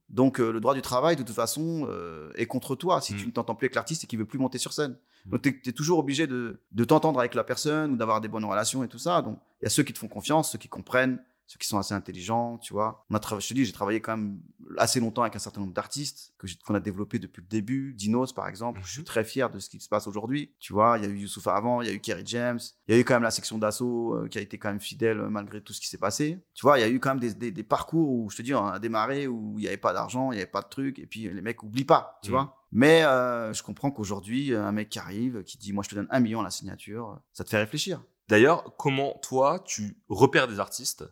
Donc euh, le droit du travail, de toute façon, euh, est contre toi si tu ne t'entends plus avec l'artiste et qu'il veut plus monter sur scène. Donc tu es, toujours obligé de, de t'entendre avec la personne ou d'avoir des bonnes relations et tout ça. Donc il y a ceux qui te font confiance, ceux qui comprennent ceux qui sont assez intelligents, tu vois. On a je te dis, j'ai travaillé quand même assez longtemps avec un certain nombre d'artistes que qu'on a développé depuis le début. Dinos, par exemple, je suis mhm. très fier de ce qui se passe aujourd'hui. Tu vois, il y a eu Youssoufa avant, il y a eu Kerry James, il y a eu quand même la section d'assaut euh, qui a été quand même fidèle euh, malgré tout ce qui s'est passé. Tu vois, il y a eu quand même des, des, parcours où, je te dis, on a démarré où il n'y avait pas d'argent, il n'y avait pas de trucs, et puis les mecs oublient pas, tu mhm. vois. Mais euh, je comprends qu'aujourd'hui, un mec qui arrive, qui dit, moi je te donne un million à la signature, ça te fait réfléchir. D'ailleurs, comment toi, tu repères des artistes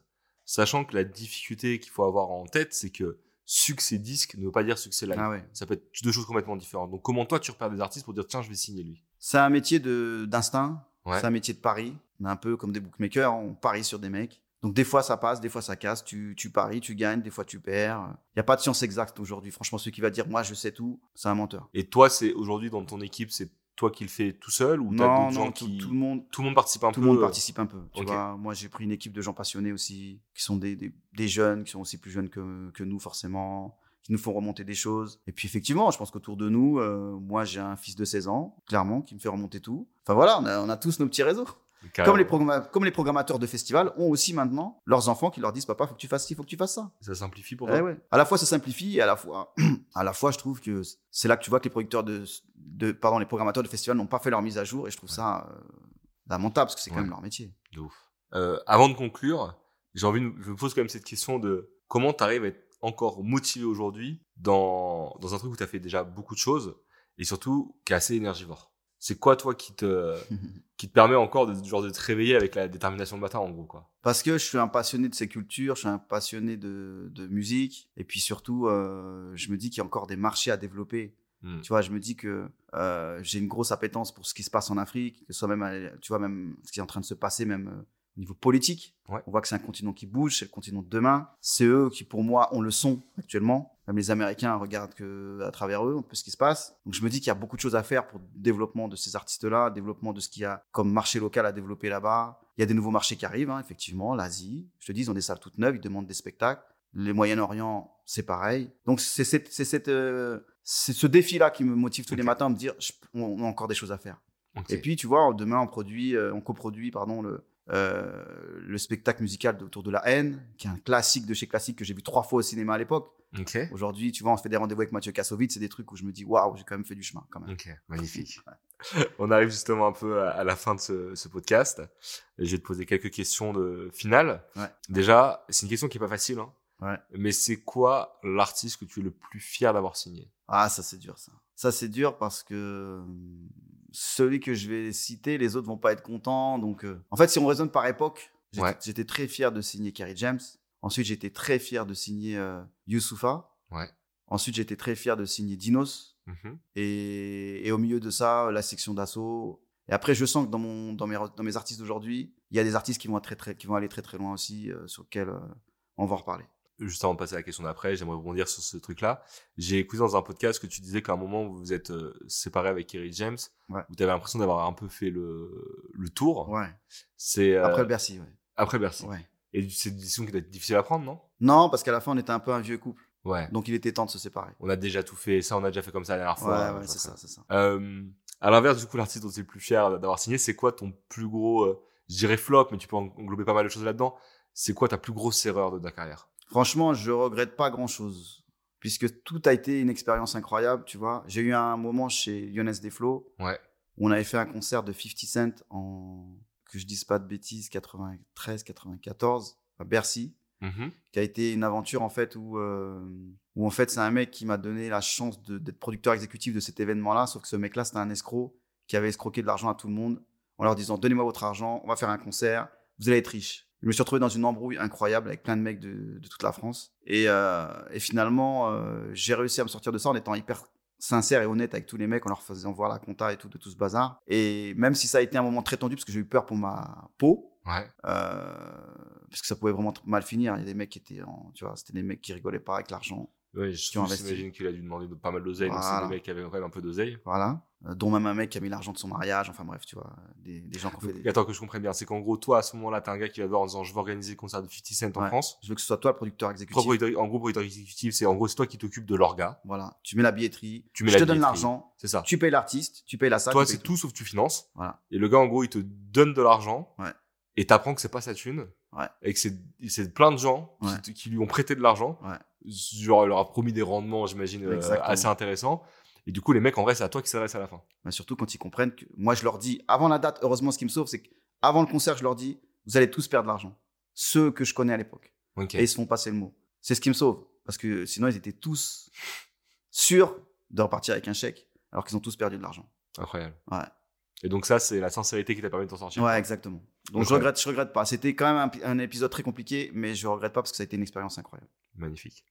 Sachant que la difficulté qu'il faut avoir en tête, c'est que succès disque ne veut pas dire succès live. Ah Ça peut être deux choses complètement différentes. Donc, comment toi, tu repères des artistes pour dire, tiens, je vais signer lui? C'est un métier d'instinct. C'est un métier de pari. On est un peu comme des bookmakers, on parie sur des mecs. Donc des fois ça passe, des fois ça casse, tu, tu paries, tu gagnes, des fois tu perds. Il n'y a pas de science exacte aujourd'hui. Franchement, celui qui va dire moi je sais tout, c'est un menteur. Et toi, c'est aujourd'hui dans ton équipe, c'est toi qui le fais tout seul ou t'as d'autres gens qui tout, le monde tout le monde participe un peu tout le monde participe un peu tu vois. Moi j'ai pris une équipe de gens passionnés aussi qui sont des, des, jeunes qui sont aussi plus jeunes que, que, nous forcément qui nous font remonter des choses. Et puis effectivement je pense qu'autour de nous euh, moi j'ai un fils de 16 ans clairement qui me fait remonter tout. Enfin voilà on a, on a tous nos petits réseaux comme les, comme les programmateurs de festivals ont aussi maintenant leurs enfants qui leur disent papa faut que tu fasses ci faut que tu fasses ça ça simplifie pour eh À la fois ça simplifie et à la fois à la fois je trouve que c'est là que tu vois que les producteurs de, de pardon les programmateurs de festivals n'ont pas fait leur mise à jour et je trouve ça euh, lamentable parce que c'est quand même leur métier. De ouf. Euh, avant de conclure, j'ai envie de, je me pose quand même cette question de comment tu arrives à être encore motivé aujourd'hui dans, dans un truc où tu as fait déjà beaucoup de choses et surtout qui est assez énergivore. C'est quoi, toi, qui te, qui te permet encore de, genre, de te réveiller avec la détermination de matin, en gros, quoi? Parce que je suis un passionné de ces cultures, je suis un passionné de, de musique, et puis surtout, euh, je me dis qu'il y a encore des marchés à développer. Hmm. Tu vois, je me dis que euh, j'ai une grosse appétence pour ce qui se passe en Afrique, que ce soit même, tu vois, même ce qui est en train de se passer, même euh, au niveau politique. On voit que c'est un continent qui bouge, c'est le continent de demain. C'est eux qui, pour moi, ont le son actuellement. Même les Américains regardent que à travers eux un peu ce qui se passe. Donc je me dis qu'il y a beaucoup de choses à faire pour le développement de ces artistes-là, développement de ce qu'il y a comme marché local à développer là-bas. Il y a des nouveaux marchés qui arrivent, hein, effectivement, l'Asie. Je te dis, ils ont des salles toutes neuves, ils demandent des spectacles. Les Moyen-Orient, c'est pareil. Donc c'est cette, euh, c'est ce défi-là qui me motive tous les matins à me dire, on, a encore des choses à faire. Et puis, tu vois, demain, on produit, euh, on coproduit, pardon, le, euh, le spectacle musical autour de la haine, qui est un classique de chez classique que j'ai vu trois fois au cinéma à l'époque. Aujourd'hui, tu vois, on se fait des rendez-vous avec Mathieu Kassovitz, c'est des trucs où je me dis, waouh, j'ai quand même fait du chemin, quand même. Magnifique. on arrive justement un peu à, la fin de ce, podcast. Et je vais te poser quelques questions de finale. Déjà, c'est une question qui est pas facile, hein. Ouais. Mais c'est quoi l'artiste que tu es le plus fier d'avoir signé? Ah, ça c'est dur ça. Ça c'est dur parce que celui que je vais citer, les autres vont pas être contents. Donc, euh, en fait, si on raisonne par époque, j'étais très fier de signer Kerry James. Ensuite, j'étais très fier de signer euh, Youssoufa. Ouais. Ensuite, j'étais très fier de signer Dinos. Mm-hmm. et, et, au milieu de ça, la section d'assaut. Et après, je sens que dans, mon, dans, mes, dans mes artistes d'aujourd'hui, il y a des artistes qui vont, être très, très, qui vont aller très très loin aussi, euh, sur lesquels on va en reparler juste avant de passer à la question d'après, j'aimerais rebondir sur ce truc-là. J'ai écouté dans un podcast que tu disais qu'à un moment, vous vous êtes euh, séparé avec Kerry James. Ouais. Vous avez l'impression d'avoir un peu fait le, le tour. Ouais. C'est, euh, Après Bercy, ouais. Après Bercy. Ouais. Et c'est une décision qui doit être difficile à prendre, non? Non, parce qu'à la fin, on était un peu un vieux couple. Ouais. Donc il était temps de se séparer. On a déjà tout fait. Ça, on a déjà fait comme ça la dernière fois. Ouais, ouais, c'est ça, c'est ça. Euh, à l'inverse, du coup, l'artiste dont tu es le plus fier d'avoir signé, c'est quoi ton plus gros, euh, je dirais flop, mais tu peux englober pas mal de choses là-dedans. C'est quoi ta plus grosse erreur de ta carrière? Franchement, je regrette pas grand chose. puisque tout a été une expérience incroyable, tu vois. J'ai eu un moment chez Younes Desflots Ouais. où on avait fait un concert de 50 Cent en, que je dise pas de bêtises, 93, 94, à Bercy, Mhm. qui a été une aventure en fait où, euh, où en fait c'est un mec qui m'a donné la chance d'être producteur exécutif de cet événement-là, sauf que ce mec-là c'était un escroc qui avait escroqué de l'argent à tout le monde en leur disant donnez-moi votre argent, on va faire un concert, vous allez être riche. Je me suis retrouvé dans une embrouille incroyable avec plein de mecs de, de toute la France et, euh, et finalement euh, j'ai réussi à me sortir de ça en étant hyper sincère et honnête avec tous les mecs en leur faisant voir la compta et tout de tout ce bazar. Et même si ça a été un moment très tendu parce que j'ai eu peur pour ma peau, Ouais. euh, parce que ça pouvait vraiment mal finir. Il y a des mecs qui étaient, en, tu vois, c'était des mecs qui rigolaient pas avec l'argent. Je investi. j'imagine qu'il a dû demander de- pas mal d'oseille, donc c'est Voilà. des mecs qui avaient quand même un peu d'oseille. Voilà. Euh, dont même un mec qui a mis l'argent de son mariage. Enfin bref, tu vois, des, des gens qui ont fait des. Attends que je comprenne bien, c'est qu'en gros, toi, à ce moment-là, t'es un gars qui va voir en disant je veux organiser le concert de 50 Cent en Ouais. France. Je veux que ce soit toi le producteur exécutif. En gros, producteur exécutif, c'est en gros, c'est toi qui t'occupes de l'orga. Voilà. Tu mets la billetterie. Tu mets je la te donne billetterie. l'argent. C'est ça. Tu payes l'artiste. Tu payes la salle. Toi, c'est tout sauf tu finances. Voilà. Et le gars, en gros, il te donne de l'argent. Ouais. Et t'apprends que c'est pas sa thune. Ouais. Et que c'est, c'est plein de gens qui- lui ont prêté de l'argent. Genre, il leur a promis des rendements, j'imagine, euh, assez intéressants. Et du coup, les mecs, en vrai, c'est à toi qui s'adresse à la fin. Mais surtout quand ils comprennent que moi je leur dis avant la date. Heureusement, ce qui me sauve, c'est qu'avant le concert, je leur dis vous allez tous perdre de l'argent. Ceux que je connais à l'époque. Et ils se font passer le mot. C'est ce qui me sauve. Parce que sinon, ils étaient tous sûrs de repartir avec un chèque, alors qu'ils ont tous perdu de l'argent. Incroyable. Ouais. Et donc, ça, c'est la sincérité qui t'a permis de t'en sortir. Ouais, exactement. Donc, je regrette, je regrette pas. C'était quand même un, un épisode très compliqué, mais je regrette pas parce que ça a été une expérience incroyable. Magnifique.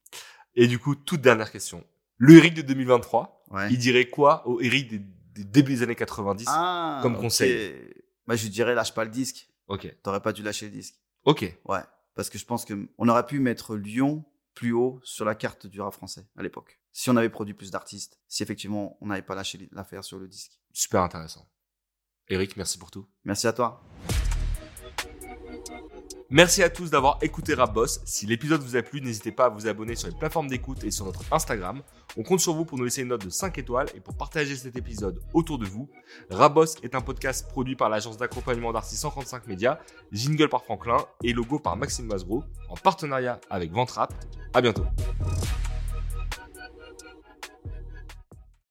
Et du coup, toute dernière question. Le Eric de 2023, Ouais. il dirait quoi au Eric des, des début des années 90 Ah, comme conseil. Bah, je lui dirais lâche pas le disque. Ok. T'aurais pas dû lâcher le disque. Ok. Ouais. Parce que je pense que on aurait pu mettre Lyon plus haut sur la carte du rap français à l'époque. Si on avait produit plus d'artistes, si effectivement on n'avait pas lâché l'affaire sur le disque. Super intéressant. Eric, merci pour tout. Merci à toi. Merci à tous d'avoir écouté Rap Boss. Si l'épisode vous a plu, n'hésitez pas à vous abonner sur les plateformes d'écoute et sur notre Instagram. On compte sur vous pour nous laisser une note de 5 étoiles et pour partager cet épisode autour de vous. Rap Boss est un podcast produit par l'agence d'accompagnement d'artistes 135 médias, jingle par Franklin et logo par Maxime Masgro en partenariat avec Ventrap. À bientôt.